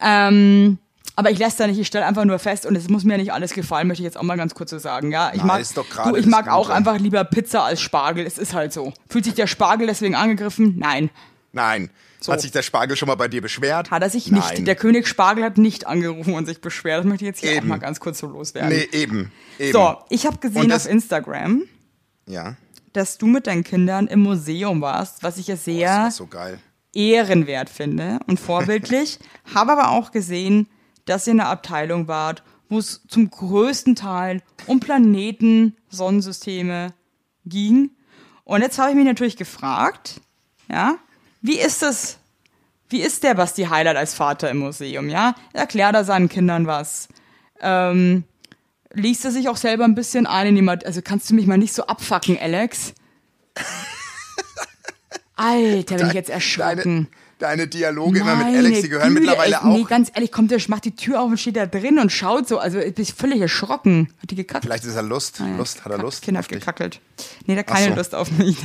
Ähm, aber ich läster nicht, ich stelle einfach nur fest und es muss mir nicht alles gefallen, möchte ich jetzt auch mal ganz kurz so sagen. Ja, ich Nein, mag, ist doch gerade du, ich mag auch einfach lieber Pizza als Spargel. Es ist halt so. Fühlt sich der Spargel deswegen angegriffen? Nein. Nein. Hat sich der Spargel schon mal bei dir beschwert? Hat er sich Nein. nicht. Der König Spargel hat nicht angerufen und sich beschwert. Das möchte ich jetzt hier Eben. auch mal ganz kurz so loswerden. Nee, eben. eben. So, ich habe gesehen das- auf Instagram, Ja. dass du mit deinen Kindern im Museum warst, was ich ja sehr war so ehrenwert finde und vorbildlich. *laughs* habe aber auch gesehen, dass ihr in einer Abteilung wart, wo es zum größten Teil um Planeten, Sonnensysteme ging. Und jetzt habe ich mich natürlich gefragt, ja, wie ist es, wie ist der Basti Highlight als Vater im Museum, ja? Erklärt er seinen Kindern was? Ähm, liest er sich auch selber ein bisschen ein in die Also kannst du mich mal nicht so abfacken, Alex? *laughs* Alter, bin ich jetzt erschrocken. Deine, Dialoge immer mit Meine Alex, die gehören Güte, mittlerweile Nee, auch. ganz ehrlich, kommt der, macht die Tür auf und steht da drin und schaut so. Also ich bin völlig erschrocken. Hat die gekackt? Vielleicht ist er Lust. Lust, hat er Lust? Kind hat gekackelt. Nee, der hat keine so. Lust auf mich.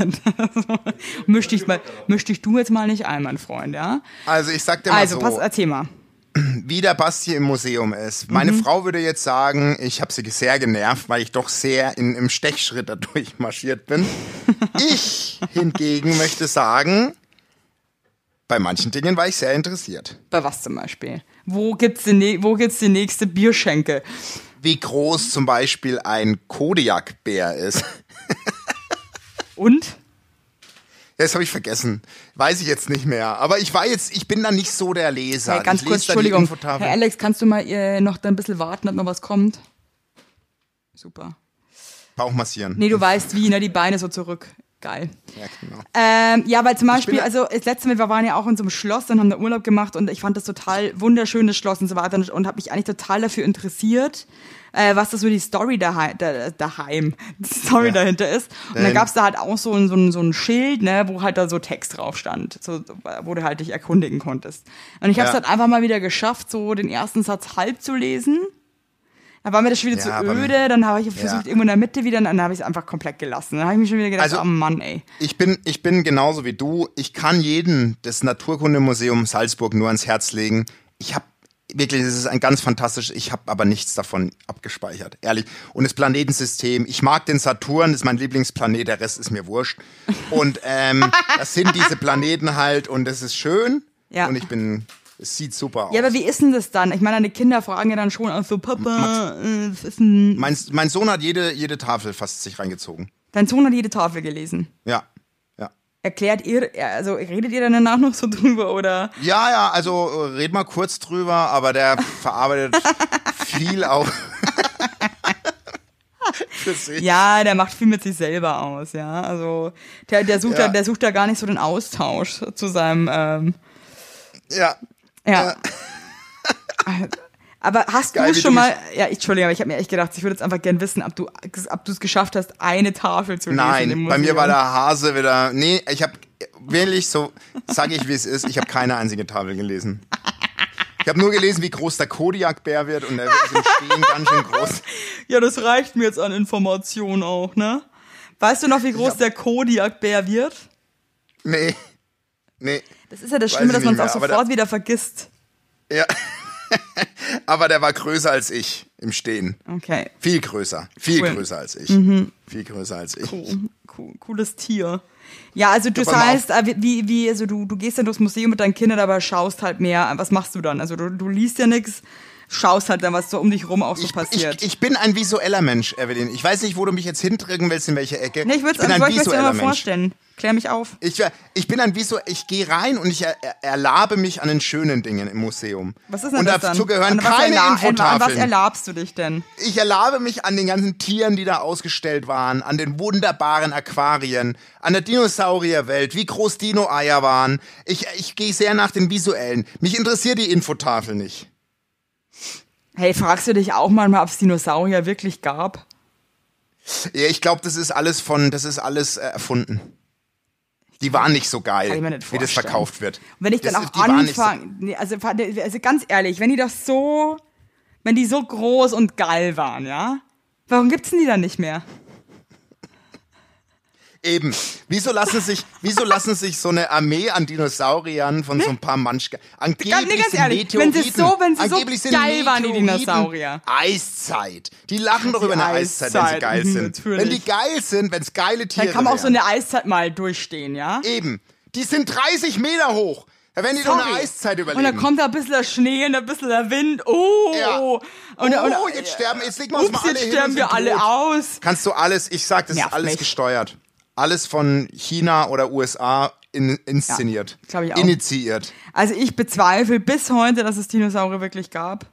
*laughs* misch, dich mal, misch dich du jetzt mal nicht ein, mein Freund, ja? Also ich sag dir mal Also, so, pass, erzähl mal. *clears throat* wie der Basti im Museum ist. Meine Mhm. Frau würde jetzt sagen, ich habe sie sehr genervt, weil ich doch sehr in, im Stechschritt da *laughs* durchmarschiert bin. ich hingegen möchte sagen, bei manchen Dingen war ich sehr interessiert. Bei was zum Beispiel? Wo gibt's die, nä- wo gibt's die nächste Bierschenke? wie groß zum Beispiel ein Kodiakbär ist? Und? Das habe ich vergessen. Weiß ich jetzt nicht mehr. Aber ich war jetzt, ich bin da nicht so der Leser. Hey, ganz ich kurz, Entschuldigung. Herr Alex, kannst du mal äh, noch da ein bisschen warten, ob noch was kommt? Super. Bauch massieren. Nee, du weißt wie, ne? Die Beine so zurück. Geil. Ja, genau. Ähm, ja, weil zum Beispiel, also das letzte Mal, wir waren ja auch in so einem Schloss und haben da Urlaub gemacht und ich fand das total wunderschönes Schloss und so weiter und, und habe mich eigentlich total dafür interessiert, äh, was das so die Story daheim, da, daheim die Story Ja. dahinter ist. Und dann Dahin. gab's da halt auch so ein, so, ein, so ein Schild, ne, wo halt da so Text drauf stand, so, wo du halt dich erkundigen konntest. Und ich habe es Ja. halt einfach mal wieder geschafft, so den ersten Satz halb zu lesen. Da war mir das schon wieder Ja, zu öde, dann habe ich versucht, Ja. irgendwo in der Mitte wieder, dann habe ich es einfach komplett gelassen. Dann habe ich mir schon wieder gedacht, Also- oh Mann, ey. Ich bin, ich bin genauso wie du. Ich kann jeden das Naturkundemuseum Salzburg nur ans Herz legen. Ich habe wirklich, es ist ein ganz fantastisch. Ich habe aber nichts davon abgespeichert, ehrlich. Und das Planetensystem. Ich mag den Saturn, das ist mein Lieblingsplanet. Der Rest ist mir wurscht. Und ähm, *laughs* das sind diese Planeten halt und es ist schön. Ja. Und ich bin, es sieht super aus. Ja, aber wie ist denn das dann? Ich meine, deine Kinder fragen ja dann schon auch so, Papa, äh, was ist denn... mein, mein Sohn hat jede, jede Tafel fast sich reingezogen. Dein Sohn hat jede Tafel gelesen. Ja, ja. Erklärt ihr, also redet ihr dann danach noch so drüber oder? Ja, ja, also äh, red mal kurz drüber, aber der *laughs* verarbeitet viel auch. *laughs* Ja, der macht viel mit sich selber aus, ja. Also der, der sucht Ja. da, der sucht da gar nicht so den Austausch zu seinem, ähm, Ja. Ja. Aber hast Geil, du schon mal, ja, ich, Entschuldigung, aber ich habe mir echt gedacht, ich würde jetzt einfach gern wissen, ob du, ob du es geschafft hast, eine Tafel zu lesen. Nein, bei mir war der Hase wieder. Nee, ich habe wirklich so, sage ich wie es ist, ich habe keine einzige Tafel gelesen. Ich habe nur gelesen, wie groß der Kodiakbär wird und der ist im Stehen ganz schön groß. Ja, das reicht mir jetzt an Informationen auch, ne? Weißt du noch, wie groß hab- der Kodiakbär wird? Nee. Nee. Das ist ja das Schlimme, dass man es auch sofort wieder vergisst. Ja. *laughs* Aber der war größer als ich im Stehen. Okay, Viel größer. Viel Cool. Mhm. größer als ich. Viel größer als ich. cool, cool, cooles Tier. Ja, also mal heißt, äh, wie, wie, also du, du gehst dann durchs Museum mit deinen Kindern, aber schaust halt mehr. Was machst du dann? Also du, du liest ja nichts, schaust halt dann, was so um dich rum auch so Ich, passiert. ich, ich bin ein visueller Mensch, Evelyn. Ich weiß nicht, wo du mich jetzt hindrücken willst, in welche Ecke. nee, ich würde bin es dir mal vorstellen. Klär mich auf. Ich, ich bin ein Visu, ich gehe rein und ich er, er, erlabe mich an den schönen Dingen im Museum. Was ist denn und das dann? dazu gehören An was keine erla- An was Infotafeln. erlabst du dich denn? Ich erlabe mich an den ganzen Tieren, die da ausgestellt waren, an den wunderbaren Aquarien, an der Dinosaurierwelt, wie groß Dino-Eier waren. Ich, ich gehe sehr nach den visuellen. Mich interessiert die Infotafel nicht. Hey, fragst du dich auch manchmal, ob es Dinosaurier wirklich gab? Ja, ich glaube, das ist alles von, das ist alles äh, erfunden. Die waren nicht so geil, nicht wie das verkauft wird. Und wenn ich dann das, auch so- anfange, nee, also, also ganz ehrlich, wenn die das so, wenn die so groß und geil waren, ja, warum gibt's denn die dann nicht mehr? Eben. Wieso lassen sich, wieso lassen sich so eine Armee an Dinosauriern von so ein paar Manschka angeblich nee, ganz sind ehrlich, wenn sie Meteoriten, so- wenn sie so sind geil waren, die Meteoriten Dinosaurier. Eiszeit. Die lachen doch über eine Eiszeit, wenn sie Eiszeit, geil mhm, sind. natürlich. Wenn die geil sind, wenn es geile Tiere Dann kann man auch so wären. eine Eiszeit mal durchstehen, ja? Eben. Die sind 30 Meter hoch. Da werden die doch eine Sorry. Eiszeit überleben. Und dann kommt da ein bisschen der Schnee und ein bisschen der Wind. Oh! Ja. Und, oh, und, jetzt sterben, jetzt legen wir uns mal alle jetzt sterben wir sind alle tot. aus. Kannst du alles, ich sag, das Nervt ist alles mich. gesteuert. Alles von China oder USA in, inszeniert. Ja, ich auch. Initiiert. Also ich bezweifle bis heute, dass es Dinosaurier wirklich gab.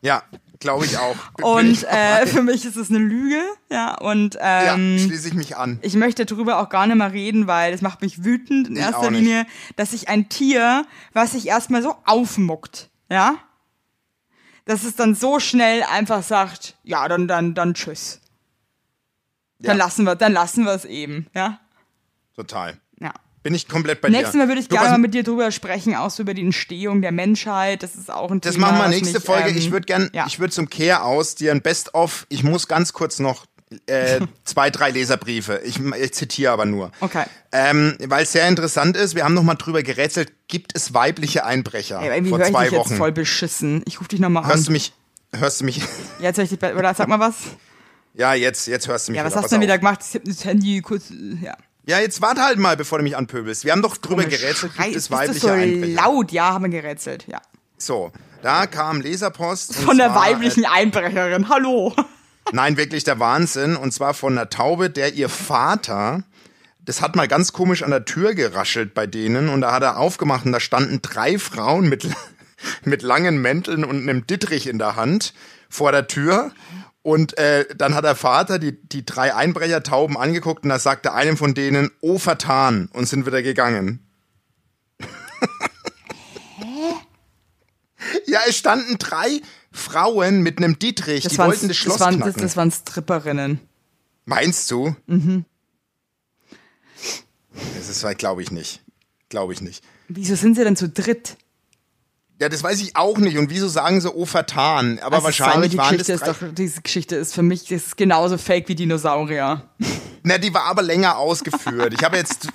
Ja, glaube ich auch. Bin Und äh, für mich ist es eine Lüge, ja. Und ja, ähm, schließe ich mich an. ich möchte darüber auch gar nicht mehr reden, weil das macht mich wütend in Ich erster. Linie, dass sich ein Tier, was sich erstmal so aufmuckt, ja, dass es dann so schnell einfach sagt, ja, dann, dann, dann tschüss. Dann Ja. lassen wir, dann lassen wir es eben, ja. Total. Ja. Bin ich komplett bei Nächstes dir. Mal würde ich gerne mal mit dir drüber sprechen, auch so über die Entstehung der Menschheit. Das ist auch ein Das Thema. machen wir nächste mich, Folge. ähm, ich würde gern, ja. ich würde zum Kehr aus dir ein Best-of. Ich muss ganz kurz noch äh, *laughs* zwei, drei Leserbriefe. Ich, ich zitiere aber nur. Okay. Ähm, Weil es sehr interessant ist. Wir haben noch mal drüber gerätselt. Gibt es weibliche Einbrecher? Ey, irgendwie vor höre ich zwei dich jetzt Wochen. voll beschissen. Ich rufe dich nochmal an. Hörst du mich? Hörst du mich? Jetzt höre ich oder sag mal was. *laughs* Ja, jetzt, jetzt hörst du mich. Ja, was wieder. hast du denn wieder gemacht? Ich hab das Handy kurz, äh, ja. Ja, jetzt warte halt mal, bevor du mich anpöbelst. Wir haben doch drüber gerätselt. Schrei- Gibt es weibliche so Einbrecher? laut? Ja, haben wir gerätselt, ja. So, Da kam Leserpost. Von der zwar, weiblichen Einbrecherin. Hallo. Äh, nein, wirklich der Wahnsinn. Und zwar von einer Taube, der ihr Vater, das hat mal ganz komisch an der Tür geraschelt bei denen. Und da hat er aufgemacht und da standen drei Frauen mit, *laughs* mit langen Mänteln und einem Dittrich in der Hand vor der Tür. Und äh, dann hat der Vater die, die drei Einbrechertauben angeguckt und da sagte einem von denen, oh vertan, und sind wieder gegangen. Ja, es standen drei Frauen mit einem Dietrich, die waren, wollten das Schloss das waren, knacken. das, das waren Stripperinnen. Meinst du? Mhm. Das ist, glaube ich nicht. Glaube ich nicht. Wieso sind sie denn zu dritt? Ja, das weiß ich auch nicht. Und wieso sagen sie, oh, vertan? Aber Also, wahrscheinlich sorry, die waren das Geschichte ist drei, doch, diese Geschichte ist für mich das ist genauso fake wie Dinosaurier. *laughs* Na, die war aber länger ausgeführt. Ich habe jetzt,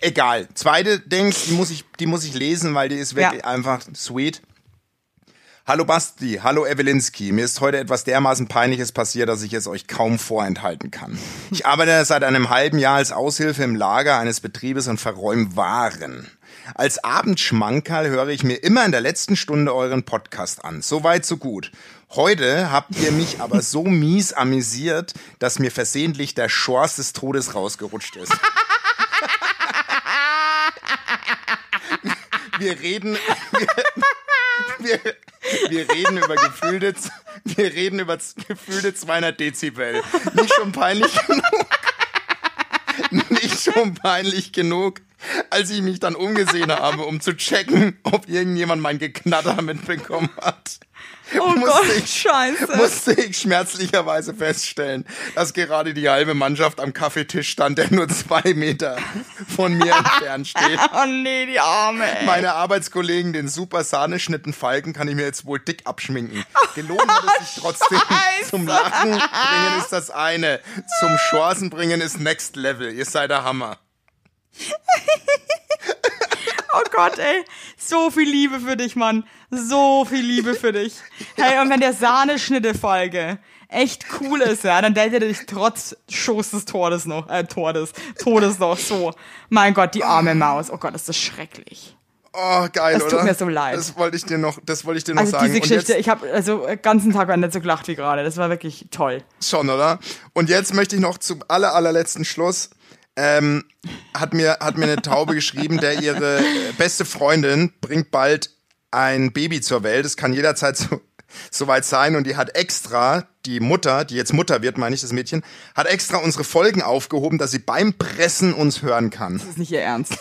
egal. Zweite Ding, die muss ich, die muss ich lesen, weil die ist wirklich Ja. einfach sweet. Hallo Basti, hallo Evelinski. Mir ist heute etwas dermaßen Peinliches passiert, dass ich es euch kaum vorenthalten kann. Ich arbeite seit einem halben Jahr als Aushilfe im Lager eines Betriebes und verräume Waren. Als Abendschmankerl höre ich mir immer in der letzten Stunde euren Podcast an. So weit, so gut. Heute habt ihr mich *laughs* aber so mies amüsiert, dass mir versehentlich der Schors des Todes rausgerutscht ist. Wir reden, wir, wir, wir reden über gefühlte, wir reden über gefühlte 200 Dezibel. Nicht schon peinlich genug. Nicht schon peinlich genug, als ich mich dann umgesehen habe, um zu checken, ob irgendjemand mein Geknatter mitbekommen hat. Oh musste Gott, ich, scheiße. musste ich schmerzlicherweise feststellen, dass gerade die halbe Mannschaft am Kaffeetisch stand, der nur zwei Meter von mir entfernt steht. *laughs* Oh nee, die Arme. ey. Meine Arbeitskollegen, den super Sahneschnitten Falken, kann ich mir jetzt wohl dick abschminken. Gelohnt hat es sich *laughs* trotzdem. Scheiße. Zum Lachen bringen ist das eine. Zum Chancen bringen ist Next Level. Ihr seid der Hammer. Oh Gott, ey. So viel Liebe für dich, Mann. So viel Liebe für dich. Hey, und wenn der Sahneschnitte-Folge echt cool ist, ja, dann datet er dich trotz Schoß des Todes noch, äh, Todes, Todes noch so. Mein Gott, die arme Maus. Oh Gott, ist das schrecklich. Oh, geil, Das oder? tut mir so leid. Das wollte ich dir noch, das wollte ich dir noch Also sagen. diese Geschichte, ich habe also den ganzen Tag war nicht so gelacht wie gerade. Das war wirklich toll. Schon, oder? Und jetzt möchte ich noch zum aller, allerletzten Schluss. Ähm, hat mir hat mir eine Taube geschrieben, der ihre äh, beste Freundin bringt bald ein Baby zur Welt. Es kann jederzeit so soweit sein und die hat extra die Mutter, die jetzt Mutter wird, meine ich das Mädchen, hat extra unsere Folgen aufgehoben, dass sie beim Pressen uns hören kann. Das ist nicht ihr Ernst.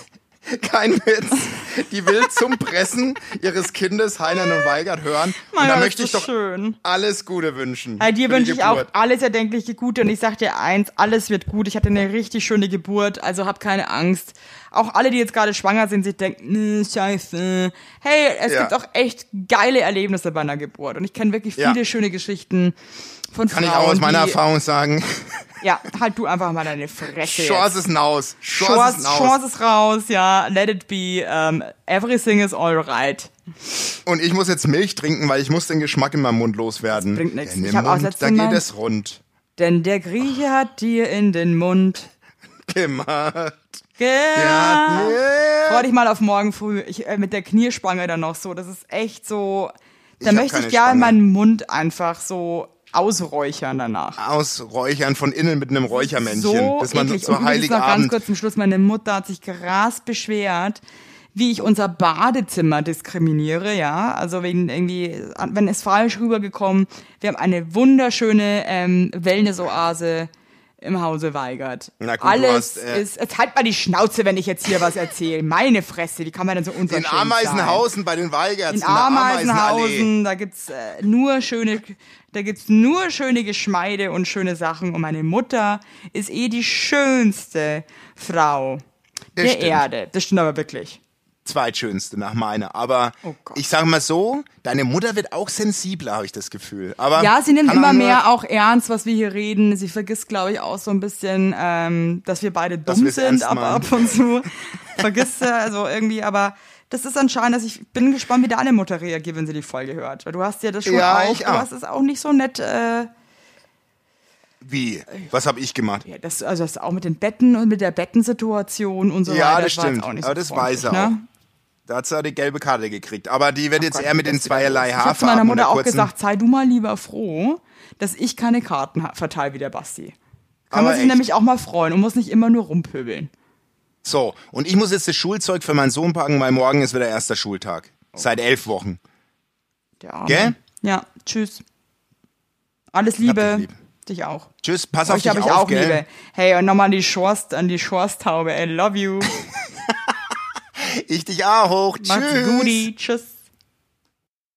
Kein Witz. Die will zum Pressen ihres Kindes Heinern und Weigert hören. und da möchte ich doch schön. alles Gute wünschen. Hey, dir wünsche ich auch alles erdenkliche Gute und ich sag dir eins, alles wird gut. Ich hatte eine richtig schöne Geburt, also hab keine Angst. Auch alle, die jetzt gerade schwanger sind, sich denken, scheiße. Hey, es Ja. gibt auch echt geile Erlebnisse bei einer Geburt und ich kenne wirklich Ja. viele schöne Geschichten von Kann Frauen, ich auch aus meiner die, Erfahrung sagen. Ja, halt du einfach mal deine Fresse. Chance ist naus. Chance Chance, ist raus, ja. Let it be. Um, everything is alright. Und ich muss jetzt Milch trinken, weil ich muss den Geschmack in meinem Mund loswerden. Das bringt im Ich hab auch letztes Da geht es rund. Denn der Grieche hat dir in den Mund Gemacht. ge Ja. Freu dich mal auf morgen früh. Ich, äh, mit der Knierspange dann noch so. Das ist echt so. Da möchte ich gerne meinen Mund einfach so ausräuchern danach. Ausräuchern von innen mit einem Räuchermännchen. So bis man eklig. so Und übrigens noch ganz Heiligabend. kurz zum Schluss. Meine Mutter hat sich krass beschwert, wie ich unser Badezimmer diskriminiere, ja. Also wegen irgendwie, wenn es falsch rübergekommen. Wir haben eine wunderschöne ähm, Wellness-Oase im Hause Weigert. Na gut, Alles hast, äh, ist, jetzt halt mal die Schnauze, wenn ich jetzt hier was erzähle. Meine Fresse, wie kann man denn so unverschämt In sein? Ameisenhausen bei den Weigerts. In Ameisenallee. Ameisenhausen, da gibt's äh, nur schöne, da gibt's nur schöne Geschmeide und schöne Sachen. Und meine Mutter ist eh die schönste Frau Das der stimmt. Erde. Das stimmt aber wirklich. Zweitschönste nach meiner. Aber Oh ich sage mal so, deine Mutter wird auch sensibler, habe ich das Gefühl. Aber Ja, sie nimmt immer auch mehr auch ernst, was wir hier reden. Sie vergisst, glaube ich, auch so ein bisschen, ähm, dass wir beide dumm sind, aber ab und zu vergisst sie, also irgendwie, aber das ist anscheinend, dass ich bin gespannt, wie deine Mutter reagiert, wenn sie die Folge hört. Weil du hast ja das schon Ja, auch, ich du auch. hast es auch nicht so nett, äh, Wie? Was habe ich gemacht? Ja, das, also das auch mit den Betten und mit der Bettensituation und so Ja, weiter. das war jetzt stimmt. Auch nicht Aber so das weiß er ne? Da hat sie die gelbe Karte gekriegt. Aber die wird jetzt Gott, eher mit den zweierlei los. Ich habe zu meiner Haarfarben Mutter auch gesagt, sei du mal lieber froh, dass ich keine Karten verteile wie der Basti. Kann Aber man sich echt. nämlich auch mal freuen und muss nicht immer nur rumpöbeln. So, und ich muss jetzt das Schulzeug für meinen Sohn packen, weil morgen ist wieder erster Schultag. Seit elf Wochen. Der Arme. Gell? Ja, tschüss. Alles Hab dich Liebe. lieb. Dich auch. Tschüss, pass auf Euch dich ich auf, auch gell? Liebe. Hey, und nochmal an die Schorst, an die Schorstaube. I love you. *laughs* Ich dich auch. Macht's Tschüss. gut. Tschüss.